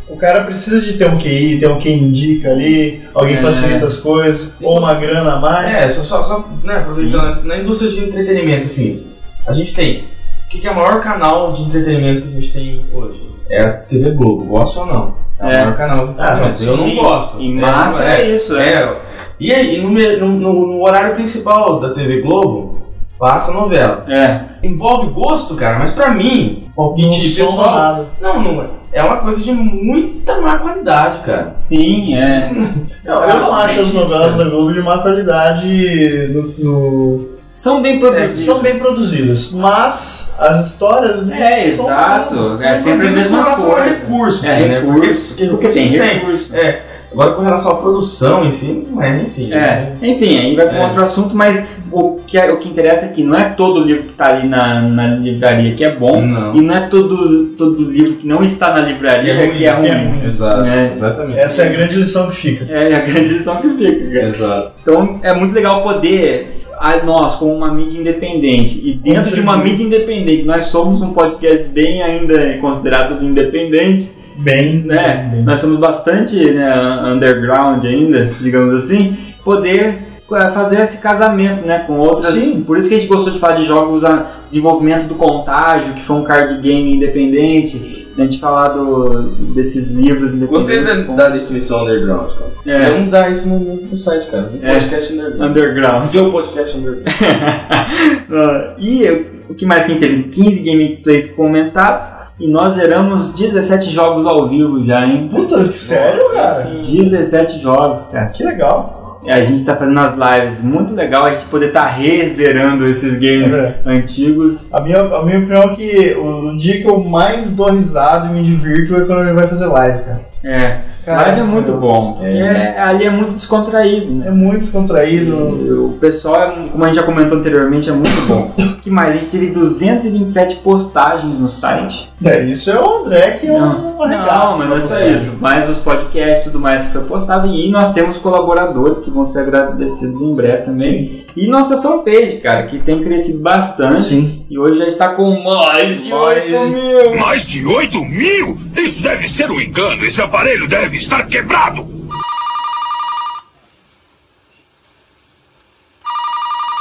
o cara precisa de ter um QI, ter um quem indica ali, alguém É. facilita as coisas, ou uma grana a mais. É, só, só, só né, aproveitando, na indústria de entretenimento, assim, a gente tem. O que, que é o maior canal de entretenimento que a gente tem hoje? É a TV Globo, gosta ou não? É, o É. maior canal de Ah, entretenimento. Eu não gosto. Em massa é, isso, é. É. E aí, no, no- no- horário principal da TV Globo, passa novela. É. Envolve gosto, cara, mas pra mim, não palpite soma pessoal. nada. Não, não é. É uma coisa de muita má qualidade, cara. Sim, é. Não, eu não acho as novelas da Globo de má qualidade no, no- São bem é, produzidos. são bem produzidas, mas as histórias não É, são- exato. São É sempre a produzidas mesma coisa. recursos, É, assim, né? recurso. Porque, Porque tem recursos. É. Agora com relação à produção em si, não é, enfim. É, enfim, aí vai para É. outro assunto, mas o que, é- o que interessa é que não é todo livro que está ali na, na livraria que é bom, Não. e não é todo, todo livro que não está na livraria Que é que é ruim. que é ruim. Exato, É. exatamente. Essa é a grande lição que fica. É a grande lição que fica, cara. Exato. Então é muito legal poder, a nós, como uma mídia independente, e dentro de uma mídia independente, nós somos um podcast bem ainda considerado independente, Bem, né? bem. Nós somos bastante né, underground ainda, digamos assim, poder é, fazer esse casamento, né, com outras. Sim. Por isso que a gente gostou de falar de jogos a desenvolvimento do Contágio, que foi um card game independente. A gente falar do, desses livros independentes. Gostei da, da definição underground, cara. É. Não dá isso no, no site, cara. Um É. podcast underground. Underground. Seu podcast underground. Ah, e eu- o que mais que a gente teve? 15 gameplays comentados e nós zeramos 17 jogos ao vivo já, hein? Puta, que sério, cara? 17 jogos, cara. Que legal. E a gente tá fazendo as lives, muito legal a gente poder estar tá rezerando esses games É. antigos. A minha, a minha opinião é que o, dia que eu mais dou risada e me divirto é quando ele vai fazer live, cara. É, Cara, live é muito eu- bom, porque é. ali é muito descontraído, né? É muito descontraído. E o pessoal, é- como a gente já comentou anteriormente, é muito bom. O que mais? A gente teve 227 postagens no site. É, isso é o André que é um arregaço. Não, mas não é só né? isso. Mais os podcasts e tudo mais que foi postado. E nós temos colaboradores que vão ser agradecidos em breve também. E nossa fanpage, cara, que tem crescido bastante. Sim. E hoje já está com mais de 8 mil. Mais de 8 mil? Isso deve ser um engano. Esse aparelho deve estar quebrado.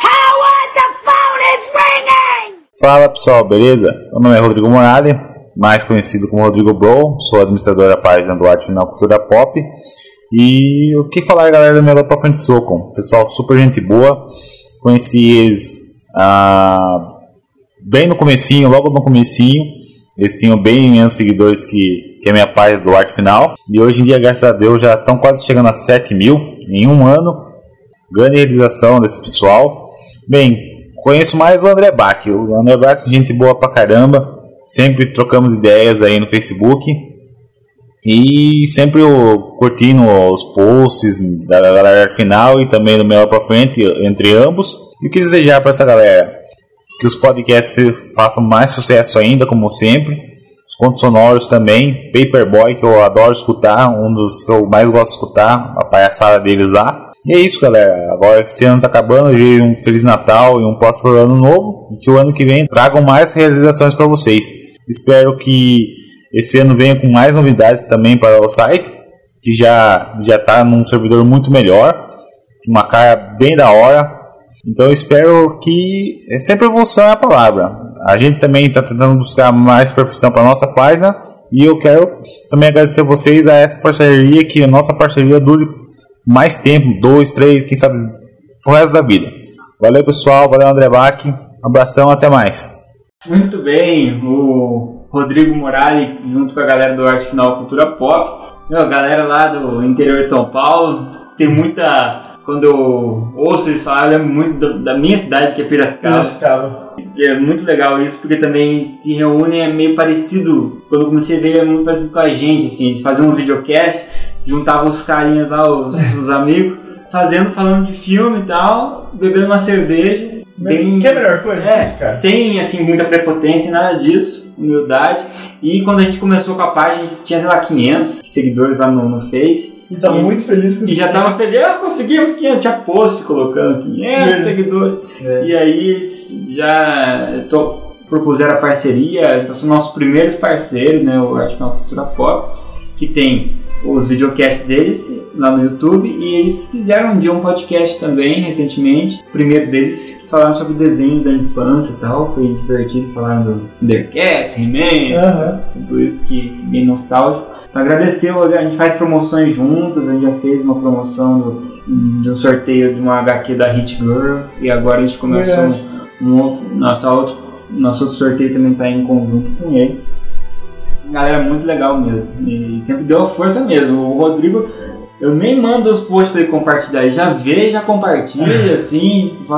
Howard, the phone is ringing! Fala pessoal, beleza? Meu nome é Rodrigo Morali, mais conhecido como Rodrigo Bro, sou administrador da página do Arte Final Cultura Pop. E o que falar, galera do Melhor pra Frente Socom? Pessoal, super gente boa, conheci eles ah, bem no comecinho, logo no comecinho. Eles tinham bem menos seguidores que, que a minha página do Arte Final. E hoje em dia, graças a Deus, já estão quase chegando a 7 mil em um ano. Grande realização desse pessoal. Bem, conheço mais o André Bach. O André Bach, gente boa pra caramba. Sempre trocamos ideias aí no Facebook. E sempre o, curtindo os posts da galera final e também do melhor pra frente entre ambos. E o que desejar para essa galera? Que os podcasts façam mais sucesso ainda, como sempre. Os contos sonoros também. Paperboy, que eu adoro escutar, um dos que eu mais gosto de escutar, a palhaçada deles lá. E é isso, galera. Agora que esse ano tá acabando, desejo um Feliz Natal e um próximo ano novo. E que o ano que vem tragam mais realizações para vocês. Espero que esse ano venha com mais novidades também para o site, que já já está num servidor muito melhor, uma cara bem da hora. Então espero que é sempre evolução é a palavra. A gente também está tentando buscar mais perfeição para nossa página e eu quero também agradecer vocês a essa parceria que a nossa parceria dure mais tempo, dois, três, quem sabe o resto da vida. Valeu pessoal, valeu André Bach, abração, até mais. Muito bem, o Rodrigo Morali, junto com a galera do Arte Final Cultura Pop. A galera lá do interior de São Paulo, tem muita. Quando eu ouço eles falar, eu lembro muito da, da minha cidade, que é Piracicaba. Piracicaba. E é muito legal isso, porque também se reúnem, é meio parecido. Quando eu comecei a ver, é muito parecido com a gente, assim. Eles faziam uns videocasts, juntavam os carinhas lá, os, os amigos, fazendo, falando de filme e tal, bebendo uma cerveja. Bem, Que é a melhor coisa é, disso, cara. Sem, assim, muita prepotência, nada disso, humildade. E quando a gente começou com a página, a gente tinha, sei lá, 500 seguidores lá no, no Face. E tava muito feliz com E isso. já tava feliz, ah, conseguimos 500, tinha post colocando 500 Verdade. seguidores. É. E aí eles já to- propuseram a parceria, então são nossos primeiros parceiros, né, o Arte Final Cultura Pop, que tem os videocasts deles lá no YouTube e eles fizeram um dia um podcast também recentemente, o primeiro deles, que falaram sobre desenhos da infância e tal, foi divertido, falaram do Undercats, He-Man, Aham. por isso que que bem nostálgico. Então, agradecer, a gente faz promoções juntas, a gente já fez uma promoção do, de um sorteio de uma HQ da Hit Girl e agora a gente começou Verdade. um, um outro, nossa outro, nosso outro sorteio também está em conjunto com ele. Galera, muito legal mesmo. E sempre deu força mesmo. O Rodrigo, eu nem mando os posts pra ele compartilhar, ele já vê, já compartilha, assim, tipo,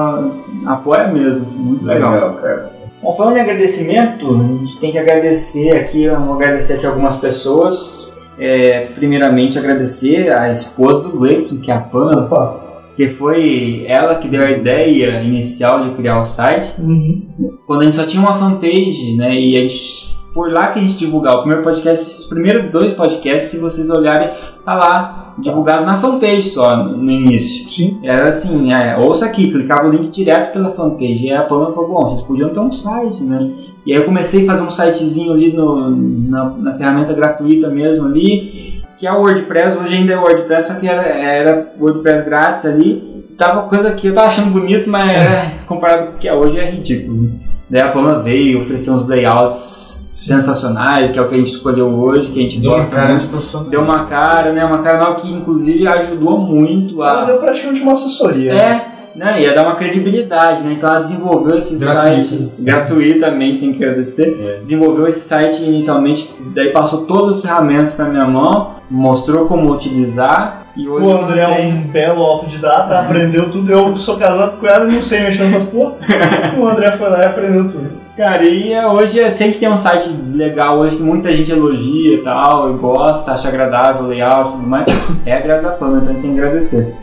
apoia mesmo, assim, muito legal. Legal, cara. Bom, falando em agradecimento, a gente tem que agradecer aqui, vamos agradecer aqui algumas pessoas. É, primeiramente agradecer a esposa do Gleison, que é a Pamela, que foi ela que deu a ideia inicial de criar o site. Uhum. Quando a gente só tinha uma fanpage, né, e a gente, por lá que a gente divulgar o primeiro podcast, os primeiros dois podcasts, se vocês olharem, tá lá, divulgado na fanpage só, no início. Sim. Era assim, é, ouça aqui, clicava o link direto pela fanpage. E a Pamela falou, bom, vocês podiam ter um site, né? E aí eu comecei a fazer um sitezinho ali no, na, na ferramenta gratuita mesmo ali, que é o WordPress, hoje ainda é o WordPress, só que era, era WordPress grátis ali. tava coisa que eu tava achando bonito, mas é, comparado com o que é hoje é ridículo. né? Daí a Palma veio oferecer uns layouts sensacionais, que é o que a gente escolheu hoje, que a gente Deu uma cara muito. de profissional. Deu uma cara, né? Uma cara nova que inclusive ajudou muito Ela a. deu praticamente uma assessoria. É, né? Ia dar uma credibilidade, né? Então ela desenvolveu esse Gratuito. site gratuitamente, tem que agradecer. Desenvolveu esse site inicialmente, daí passou todas as ferramentas para minha mão, mostrou como utilizar O André é um belo autodidata, aprendeu tudo. Eu sou casado com ela e não sei mexer nessas porra. o André foi lá e aprendeu tudo. Cara, e é, hoje, se a gente tem um site legal hoje que muita gente elogia e tal, e gosta, acha agradável o layout e tudo mais, é graças a Pamela, então a gente tem que agradecer.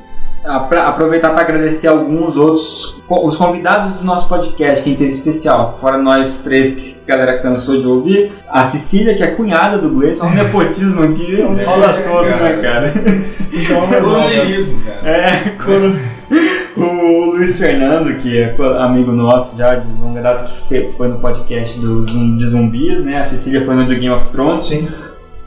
Aproveitar para agradecer alguns outros, os convidados do nosso podcast, quem teve especial, fora nós três que a galera cansou de ouvir, a Cecília, que é cunhada do Gleison, um nepotismo aqui, rola solto, né, cara? É normal, cara. Coronelismo, cara. É, quando o Luiz Fernando, que é amigo nosso já de longa data, que foi no podcast do de zumbis, né? A Cecília foi no do Game of Thrones. Sim.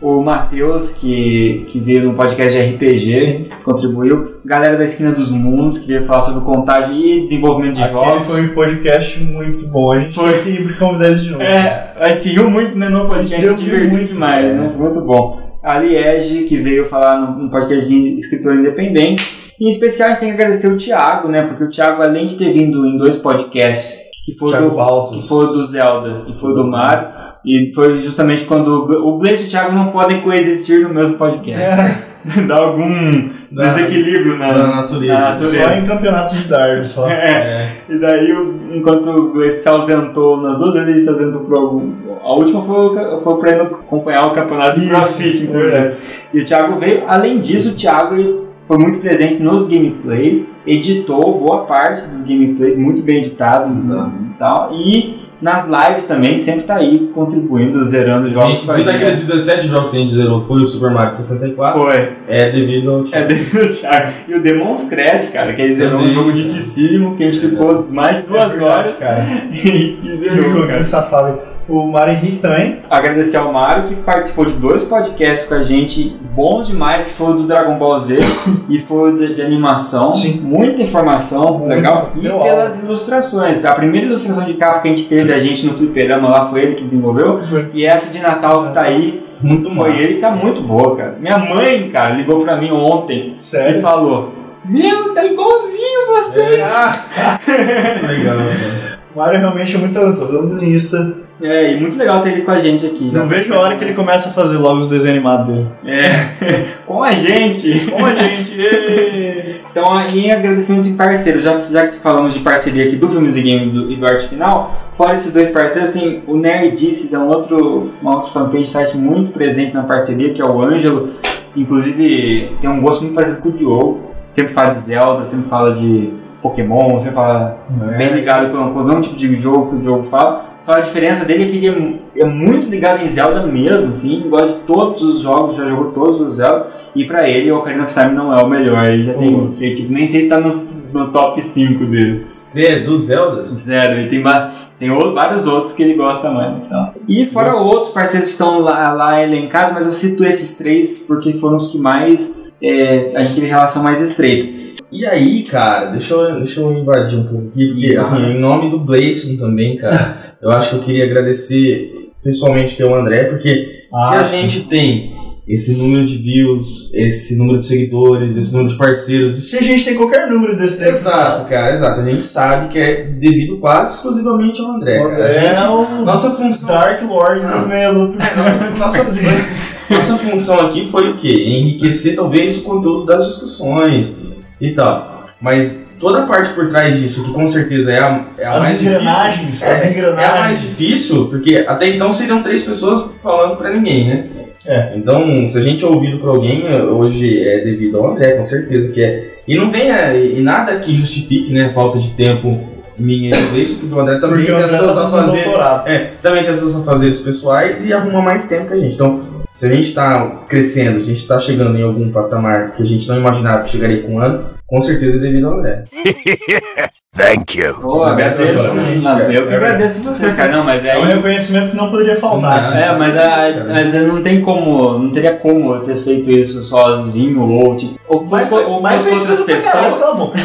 O Matheus, que, que veio no podcast de RPG, contribuiu. Galera da Esquina dos Mundos, que veio falar sobre contagem e desenvolvimento de Aquele jogos. foi um podcast muito bom. A gente Foi. que convidar de novo. É, a gente riu muito né, no podcast, Eu se divertiu muito, demais, né? Muito bom. A Liege, que veio falar no, no podcast de escritor independente. Em especial, a gente tem que agradecer o Thiago, né? Porque o Thiago, além de ter vindo em dois podcasts, que foi, Thiago do, Baltos. que foi do Zelda e foi do Mario, e foi justamente quando o Gle- o Gleice e o Thiago não podem coexistir no mesmo podcast. Dá algum Dá. desequilíbrio na, Na natureza. na natureza. Só em campeonatos de dardo, só. É. E daí, enquanto o Gleice se ausentou, nas duas vezes ele se ausentou por algum. A última foi, foi pra ele acompanhar o campeonato de CrossFit, inclusive. verdade. E o Thiago veio. Além disso, o Thiago foi muito presente nos gameplays, editou boa parte dos gameplays, muito bem editado e tal. E nas lives também, sempre tá aí contribuindo, zerando jogos. gente, se daqueles 17 jogos que a gente zerou foi o Super Mario 64, Foi. é devido ao É devido ao Thiago. E o Demon's Crash, cara, que ele zerou um jogo dificílimo, que a gente ficou mais de duas É verdade, horas cara. e, e Que zerou, cara. safado. O Mário Henrique também. Agradecer ao Mário que participou de dois podcasts com a gente, bons demais, que foi o do Dragon Ball Z e foi o de, de animação. Sim. Muita informação, Muito. legal. E pelas ilustrações. A primeira ilustração de capa que a gente teve, a gente no fliperama lá, foi ele que desenvolveu. Foi. E essa de Natal que tá aí, Muito foi massa. ele tá muito boa, cara. Minha mãe, cara, ligou pra mim ontem e Sério. falou: Meu, tá igualzinho vocês! Legal, cara. O Mário realmente é muito talentoso, é um desenhista. É, e muito legal ter ele com a gente aqui. Não né? vejo a hora que ele começa a fazer logo os desenhos animados dele. É, com a gente. Com a gente. Então, aí agradecimento em parceiros. Já, já que falamos de parceria aqui do Filmes e Game do, e do Arte Final, fora esses dois parceiros, tem o Nerdices, é um outro, uma outra fanpage site muito presente na parceria, que é o Ângelo. Inclusive, tem um gosto muito parecido com o Diogo. Sempre fala de Zelda, sempre fala de Pokémon, sempre fala bem ligado com, com o mesmo tipo de jogo que o Diogo fala. Só a diferença dele é que ele é, é muito ligado em Zelda mesmo, assim, gosta de todos os jogos, já jogou todos os Zelda. E pra ele, o Ocarina of Time não é o melhor. Ele já tem. ele, tipo, nem sei se tá no, no top 5 dele. Você é do Zelda? Zero, ele tem, tem ou- vários outros que ele gosta mais. Então. E fora outros parceiros que estão lá, lá elencados, mas eu cito esses três porque foram os que mais é, a gente teve relação mais estreita. E aí, cara, deixa eu, deixa eu invadir um pouco aqui, porque, assim, em nome do Blason também, cara, eu acho que eu queria agradecer pessoalmente que é o André, porque se Ah, a sim. gente tem esse número de views, esse número de seguidores, esse número de parceiros, Se a gente tem qualquer número desse daí. Exato, cara, exato. A gente sabe que é devido quase exclusivamente ao André. Cara. A André gente, é o nossa função. Dark Lord do meio Nossa, nossa, nossa função aqui foi o quê? Enriquecer talvez o conteúdo das discussões e tal. Mas toda a parte por trás disso, que com certeza é a, é a As mais engrenagens, difícil. as é, engrenagens. é a mais difícil, porque até então seriam três pessoas falando pra ninguém, né? É. Então, se a gente é ouvido por alguém, hoje é devido ao André, com certeza que é. E não vem a- e nada que justifique, né, a falta de tempo minha do isso, porque o André também Porque tem as suas tá afazeres. É, também tem os seus afazeres pessoais e arruma mais tempo que a gente. Então, Se a gente tá crescendo, a gente tá chegando em algum patamar que a gente não imaginava que chegaria com um ano, com certeza é devido ao André. Thank you. Pô, agradeço. Não, eu que agradeço você, cara. Não, mas é. É um reconhecimento que não poderia faltar. É, mas, a, mas eu não tem como, não teria como eu ter feito isso sozinho ou tipo, ou com, Mas- as- ou com mas as fez outras pessoas. caralho, cala a boca.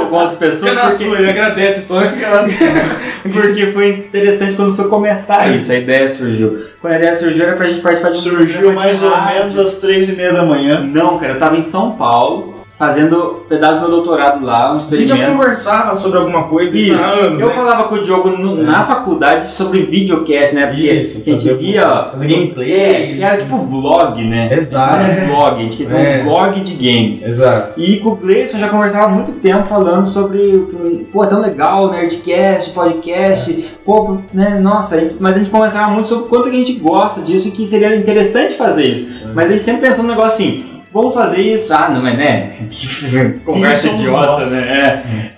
Ou com as pessoas. Fica na porque- sua, ele agradece só e fica na sua. Porque foi interessante quando foi começar isso, a ideia surgiu. Quando a ideia surgiu era pra gente participar de um Surgiu mais ou rádio. menos às três e meia da manhã. Não, cara, eu tava em São Paulo, fazendo pedaço do meu doutorado lá, um A gente já experimento. conversava sobre alguma coisa Isso, anos, eu né? falava com o Diogo no- na faculdade sobre videocast, né? Porque Isso, a gente via. fazer gameplay, É, que era tipo vlog, né? Exato. Era vlog, a gente queria É. um vlog de games. Exato. E com o Gleison já conversava há muito tempo falando sobre, pô, é tão legal, Nerdcast, podcast, pô, né, nossa, a gente- mas a gente conversava muito sobre o quanto que a gente gosta disso e que seria interessante fazer isso. Mas a gente sempre pensou num negócio assim, vamos fazer isso, ah, não, mas né, conversa idiota, nós? né?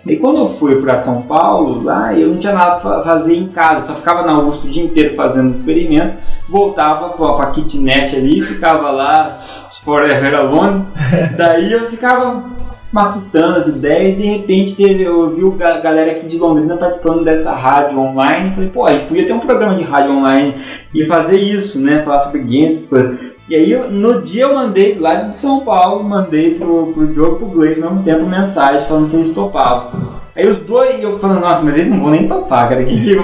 É. E quando eu fui pra São Paulo, lá eu não tinha nada pra fazer em casa, só ficava na Augusto o dia inteiro fazendo experimento, voltava com a, com a kitnet ali, ficava lá, forever alone, daí eu ficava matutando as ideias, de repente teve, eu vi ga- galera aqui de Londrina participando dessa rádio online, falei, pô, a gente podia ter um programa de rádio online e fazer isso, né, falar sobre games, essas coisas. E aí, eu- no dia eu mandei, lá de São Paulo, mandei pro, pro Diogo e pro Gleice ao mesmo tempo mensagem falando se eles topavam. Aí os dois, eu falando, nossa, mas eles não vão nem topar, cara, que, que,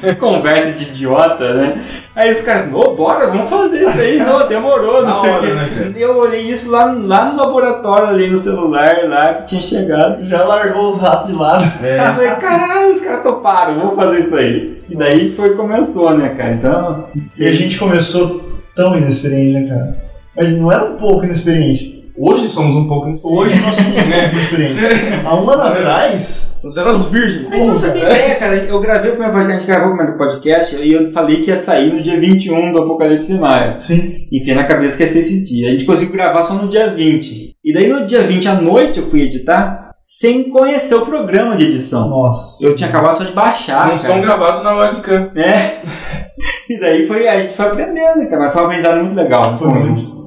que conversa de idiota, né? Aí os caras, não, bora, vamos fazer isso aí, não, demorou, não sei o quê. né? Eu olhei isso lá, lá no laboratório, ali no celular, lá que tinha chegado. Já largou os ratos de lado. É. Aí eu falei, caralho, os caras toparam, vamos fazer isso aí. E daí foi começou, né, cara? Então. E a gente começou tão inexperiente, né, cara? Mas não era um pouco inexperiente. Hoje somos um pouco Hoje nós somos um pouco inexperientes. Há um ano atrás. Nós éramos virgens. A gente não sabia ideia, cara. Eu gravei o primeiro podcast, a gente gravou o primeiro podcast e eu falei que ia sair no dia 21 do Apocalipse Maia. Sim. Enfiei na cabeça que ia ser esse dia. A gente conseguiu gravar só no dia 20. E daí no dia 20 à noite eu fui editar sem conhecer o programa de edição. Nossa. Eu tinha acabado só de baixar. Um som gravado na webcam. É. E daí foi, a gente foi aprendendo, cara. Mas foi um aprendizado muito legal. Foi muito.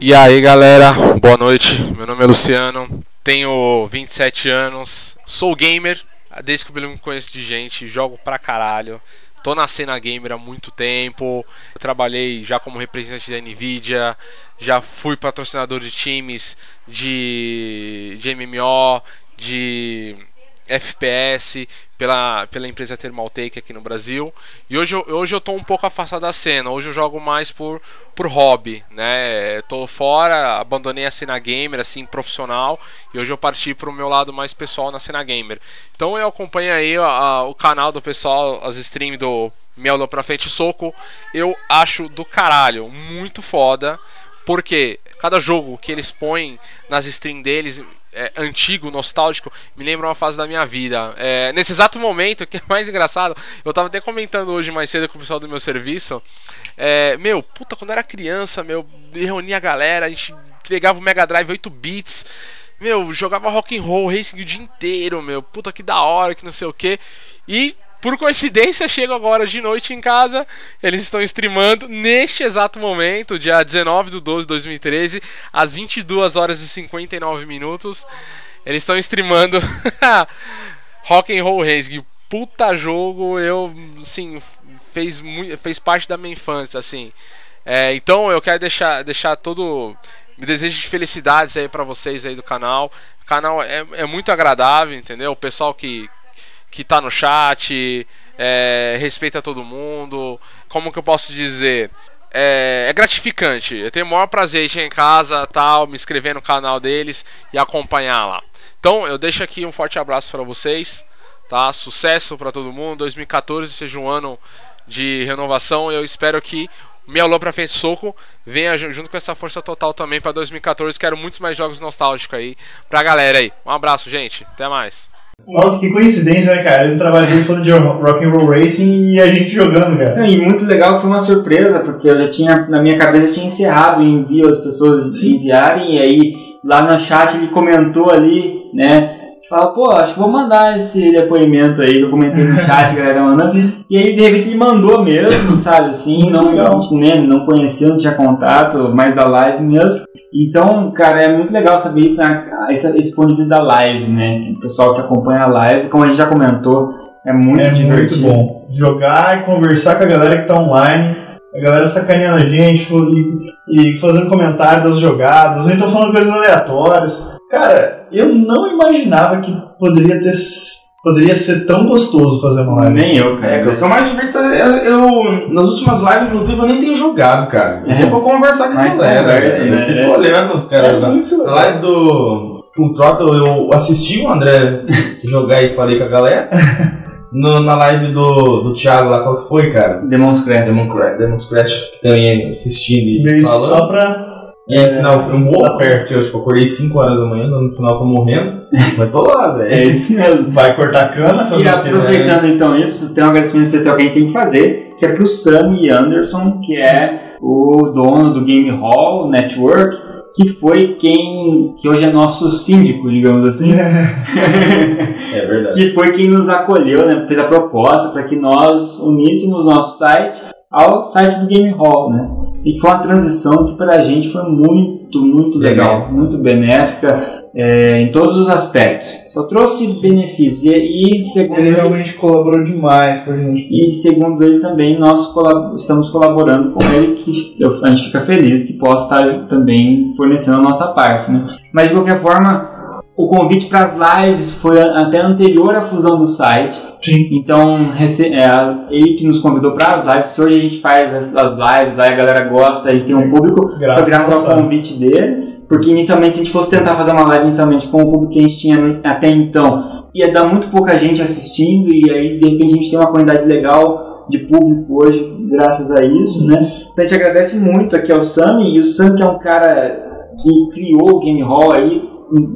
E aí galera, boa noite. Meu nome é Luciano, tenho 27 anos, sou gamer, desde que eu me conheço de gente, jogo pra caralho. Tô na cena gamer há muito tempo. Trabalhei já como representante da Nvidia, já fui patrocinador de times de, de MMO, de FPS pela, pela empresa Thermaltake aqui no Brasil. E hoje, eu- hoje eu tô um pouco afastado da cena. Hoje eu jogo mais por, por hobby, né? Tô fora, abandonei a cena gamer assim profissional e hoje eu parti pro meu lado mais pessoal na cena gamer. Então eu acompanho aí a- a- o canal do pessoal, as streams do Mielo pra frente soco. Eu acho do caralho, muito foda. Porque cada jogo que eles põem nas streams deles, é, antigo, nostálgico, me lembra uma fase da minha vida. É, nesse exato momento, que é mais engraçado, eu tava até comentando hoje mais cedo com o pessoal do meu serviço. é, meu, puta, quando eu era criança, meu, reunia a galera, a gente pegava o Mega Drive 8 bits. Meu, jogava rock and roll, racing o dia inteiro, meu. Puta que da hora, que não sei o que. E por coincidência, chego agora de noite em casa. Eles estão streamando neste exato momento, dia 19 de 12 de 2013, às 22 horas e 59 minutos. Eles estão streamando Rock and Roll Racing. Puta jogo, eu, assim, fez, fez parte da minha infância, assim. É, então eu quero deixar, deixar todo. Me desejo de felicidades aí pra vocês aí do canal. O canal é, é muito agradável, entendeu? O pessoal que, que tá no chat, é, respeita todo mundo. Como que eu posso dizer? É, é gratificante. Eu tenho o maior prazer de chegar em casa, tal, me inscrever no canal deles e acompanhar lá. Então eu deixo aqui um forte abraço para vocês, tá? Sucesso para todo mundo. 2014 seja um ano de renovação. Eu espero que meu Alô pra frente soco venha ju- junto com essa força total também para 2014. Quero muitos mais jogos nostálgicos aí pra galera aí. Um abraço, gente. Até mais. Nossa, que coincidência, né, cara? Eu trabalhei falando de rock and roll racing e a gente jogando, cara. E muito legal foi uma surpresa, porque eu já tinha, na minha cabeça, eu tinha encerrado o envio, as pessoas enviarem, e aí lá no chat ele comentou ali, né, fala, pô, acho que vou mandar esse depoimento aí que eu comentei no chat, a galera tá mandando. E aí, de repente, ele mandou mesmo, sabe, assim, não, legal. a gente né, não conhecia, não tinha contato, mais da live mesmo. Então, cara, é muito legal saber isso, né, esse, esse ponto de vista da live, né? O pessoal que acompanha a live, como a gente já comentou, é muito é divertido. muito bom. Jogar e conversar com a galera que tá online, a galera sacaneando a gente e, e fazendo comentário das jogadas, ou então falando coisas aleatórias. Cara, eu não imaginava que poderia ter poderia ser tão gostoso fazer uma live. Nem eu, cara. É, o que eu mais divirto é eu, eu- nas últimas lives, inclusive, eu nem tenho jogado, cara. Eu É. vou conversar com a Mais galera. conversa, né? Eu fico É. olhando os caras. É na- muito na legal. live do Full Throttle, eu assisti o André jogar e falei com a galera. No- na live do, do Thiago lá, qual que foi, cara? Demon's Crash. Demon Crash, Demon's Crash que também assistindo e Veio falando. só pra. E aí, no final, foi um bom perto. Eu, tipo, acordei 5 horas da manhã, no final tô morrendo. Mas tô lá, velho. É isso mesmo. Vai cortar cana, fazer E o quê? né? aproveitando então isso, tem um agradecimento especial que a gente tem que fazer, que é pro Sammy Anderson, que é o dono do Game Hall Network, que foi quem, que hoje é nosso síndico, digamos assim, É verdade. que foi quem nos acolheu, né, fez a proposta para que nós uníssemos nosso site ao site do Game Hall, né? E foi uma transição que pra gente foi muito, muito legal, muito benéfica é, em todos os aspectos. Só trouxe benefícios e, e segundo Ele realmente colaborou demais com a gente. e segundo ele também, nós colab- estamos colaborando com ele, que eu- a gente fica feliz que possa estar também fornecendo a nossa parte. Né? Mas de qualquer forma, o convite para as lives foi a- até anterior à fusão do site. Sim. Então, é, ele que nos convidou para as lives. Se hoje a gente faz as, as lives, aí a galera gosta, a gente tem um público, Graças foi graças ao Sam. convite dele. Porque inicialmente, se a gente fosse tentar fazer uma live inicialmente com o público que a gente tinha até então, ia dar muito pouca gente assistindo e aí de repente a gente tem uma quantidade legal de público hoje graças a isso, né? Então a gente agradece muito aqui ao Sami e o Sami que é um cara que criou o Game Hall aí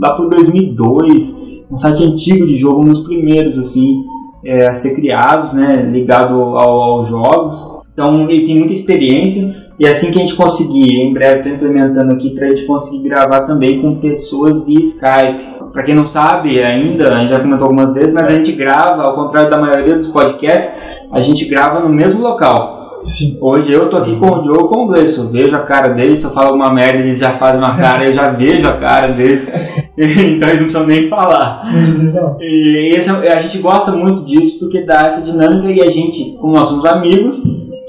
lá por 2002, um site antigo de jogo, um dos primeiros assim é, a ser criados, né? Ligado ao- aos jogos. Então ele tem muita experiência e assim que a gente conseguir, em breve estou implementando aqui para a gente conseguir gravar também com pessoas via Skype. Para quem não sabe ainda, a gente já comentou algumas vezes, mas a gente grava, ao contrário da maioria dos podcasts, a gente grava no mesmo local. Sim. Hoje eu tô aqui com o Diogo com o Gleison, vejo a cara deles, se eu falo alguma merda, eles já fazem uma cara, eu já vejo a cara deles, então eles não precisam nem falar. E esse, é- a gente gosta muito disso porque dá essa dinâmica e a gente, como nós somos amigos,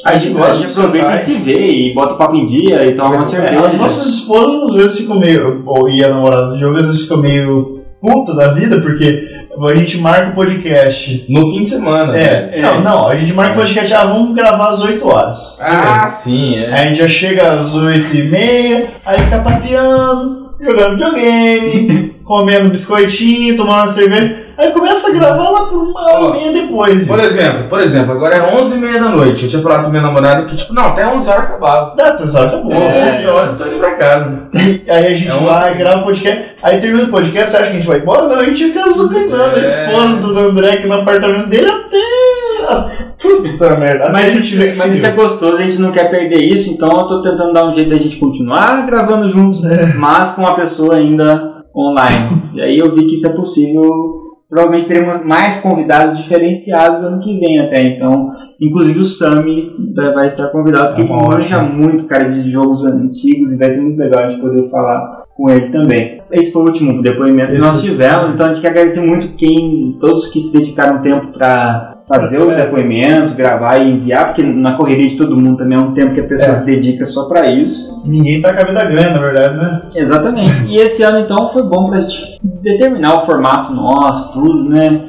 a gente É, gosta de a gente aproveitar e se ver e bota o papo em dia e toma uma cerveja. As nossas esposas às vezes ficam meio. Ou e a namorada do jogo às vezes ficam meio puta da vida, porque a gente marca o podcast. No fim de semana. É, né? não, não, a gente marca o podcast, ah, vamos gravar às 8 horas. Ah, sim, é. Aí a gente já chega às 8 e meia, aí fica tapeando, jogando videogame, comendo biscoitinho, tomando cerveja. Aí começa a gravar lá por uma hora e meia depois. Por exemplo, por exemplo, agora é 11h30 da noite. Eu tinha falado pra minha namorada que, tipo, não, até 11 horas acabava. Dá, até horas acabou. É, Nossa 11 horas, tô indo pra casa. E aí a gente É vai, e grava o podcast, aí termina o podcast, você acha que a gente vai embora? Não, a gente fica azucrinando a É. esposa do André aqui no apartamento dele até. Puta merda. Mas, a gente mas isso é gostoso, a gente não quer perder isso, então eu tô tentando dar um jeito da gente continuar gravando juntos, mas com a pessoa ainda online. E aí eu vi que isso é possível. Provavelmente teremos mais convidados diferenciados ano que vem até, então, inclusive o Sami vai estar convidado, porque ele Ótimo. manja muito, cara, de jogos antigos e vai ser muito legal a gente poder falar com ele também. Esse foi o último depoimento que nós tivemos, então a gente quer agradecer muito quem, todos que se dedicaram tempo para fazer os É. depoimentos, gravar e enviar, porque na correria de todo mundo também é um tempo que a pessoa É. se dedica só para isso. Ninguém tá com a vida ganha, na verdade, né? Exatamente. E esse ano então foi bom pra gente determinar o formato nosso, tudo, né?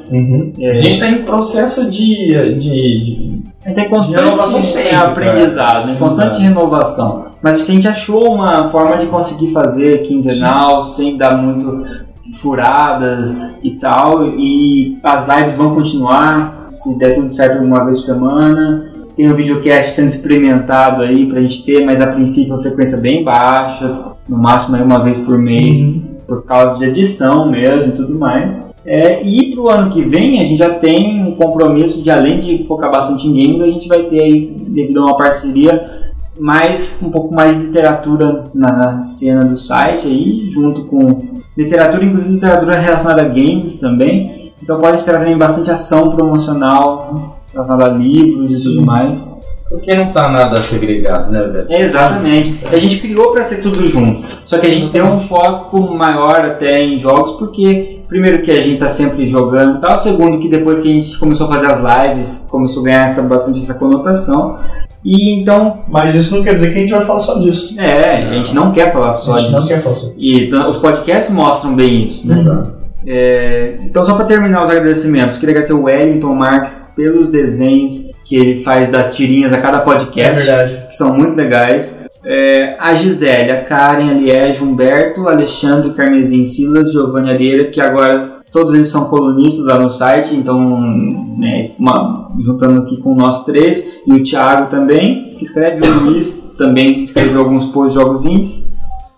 É, A gente tá em processo de. de, de... a gente tem de constante renovação sempre, aprendizado, né? constante Exato. renovação. Mas a gente achou uma forma de conseguir fazer quinzenal sem dar muito furadas e tal. E as lives vão continuar, se der tudo certo uma vez por semana. Tem o videocast sendo experimentado aí pra gente ter, mas a princípio a frequência bem baixa, no máximo aí uma vez por mês, por causa de edição mesmo e tudo mais. É, e pro ano que vem a gente já tem um compromisso de além de focar bastante em games, a gente vai ter aí, devido a uma parceria, mais um pouco mais de literatura na cena do site aí, junto com literatura, inclusive literatura relacionada a games também. Então pode esperar também bastante ação promocional relacionada a livros e tudo mais. Porque não tá nada segregado, né, velho? Exatamente. A gente criou para ser tudo junto. Só que a gente deu um foco maior até em jogos, porque primeiro que a gente tá sempre jogando e tal, segundo que depois que a gente começou a fazer as lives, começou a ganhar essa, bastante essa conotação. E então. Mas isso não quer dizer que a gente vai falar só disso. É, a gente não quer falar só A gente disso. não quer falar só disso. E então, os podcasts mostram bem isso. né? Exato. É, então, só para terminar os agradecimentos, queria agradecer o Wellington Marques pelos desenhos que ele faz das tirinhas a cada podcast. É verdade. Que são muito legais. É, a Gisele, a Karen, a Liege, Humberto, Alexandre, Carmesim, Silas, Giovanni Areira, que agora todos eles são colunistas lá no site, então, né, uma- juntando aqui com nós três, e o Thiago também, que escreve, o Luiz também escreveu alguns posts de jogos indies.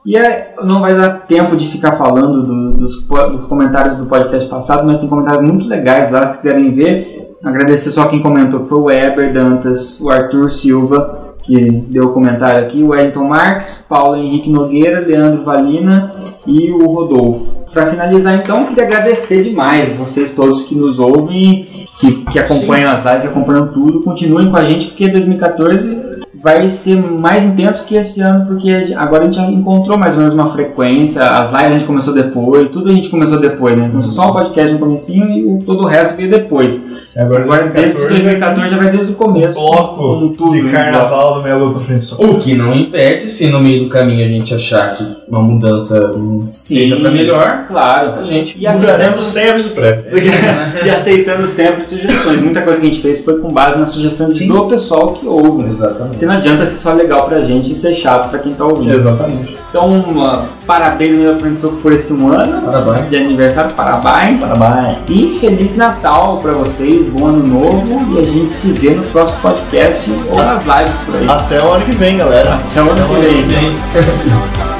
E é, não vai dar tempo de ficar falando do- dos, dos comentários do podcast passado, mas tem comentários muito legais lá, se quiserem ver. Agradecer só quem comentou, que foi o Weber Dantas, o Arthur Silva, que deu o comentário aqui, o Wellington Marques, Paulo Henrique Nogueira, Leandro Valina e o Rodolfo. Para finalizar, então, queria agradecer demais vocês todos que nos ouvem, que, que acompanham as lives, que acompanham tudo. Continuem com a gente, porque 2014 vai ser mais intenso que esse ano, porque agora a gente já encontrou mais ou menos uma frequência, as lives a gente começou depois, tudo a gente começou depois, né? Começou só o podcast no comecinho e o, todo o resto veio depois. Agora, desde 2014, 2014 já vai desde o começo. Bloco com tudo, de né? carnaval do Melo frente só. O que não impede, se no meio do caminho a gente achar que uma mudança hum, seja pra melhor, Claro. a gente E aceitando Mudaremos sem aviso prévio. e aceitando sempre sugestões. Muita coisa que a gente fez foi com base nas sugestões Sim. do pessoal que ouve. Exatamente. Porque não adianta ser só legal pra gente e ser chato pra quem tá ouvindo. Exatamente. Então, uma- parabéns meu professor por esse um ano Parabéns. de aniversário, parabéns. Parabéns. E Feliz Natal pra vocês, bom ano novo e a gente se vê no próximo podcast ou nas lives por aí. Até o ano que vem, galera. Até o ano que vem.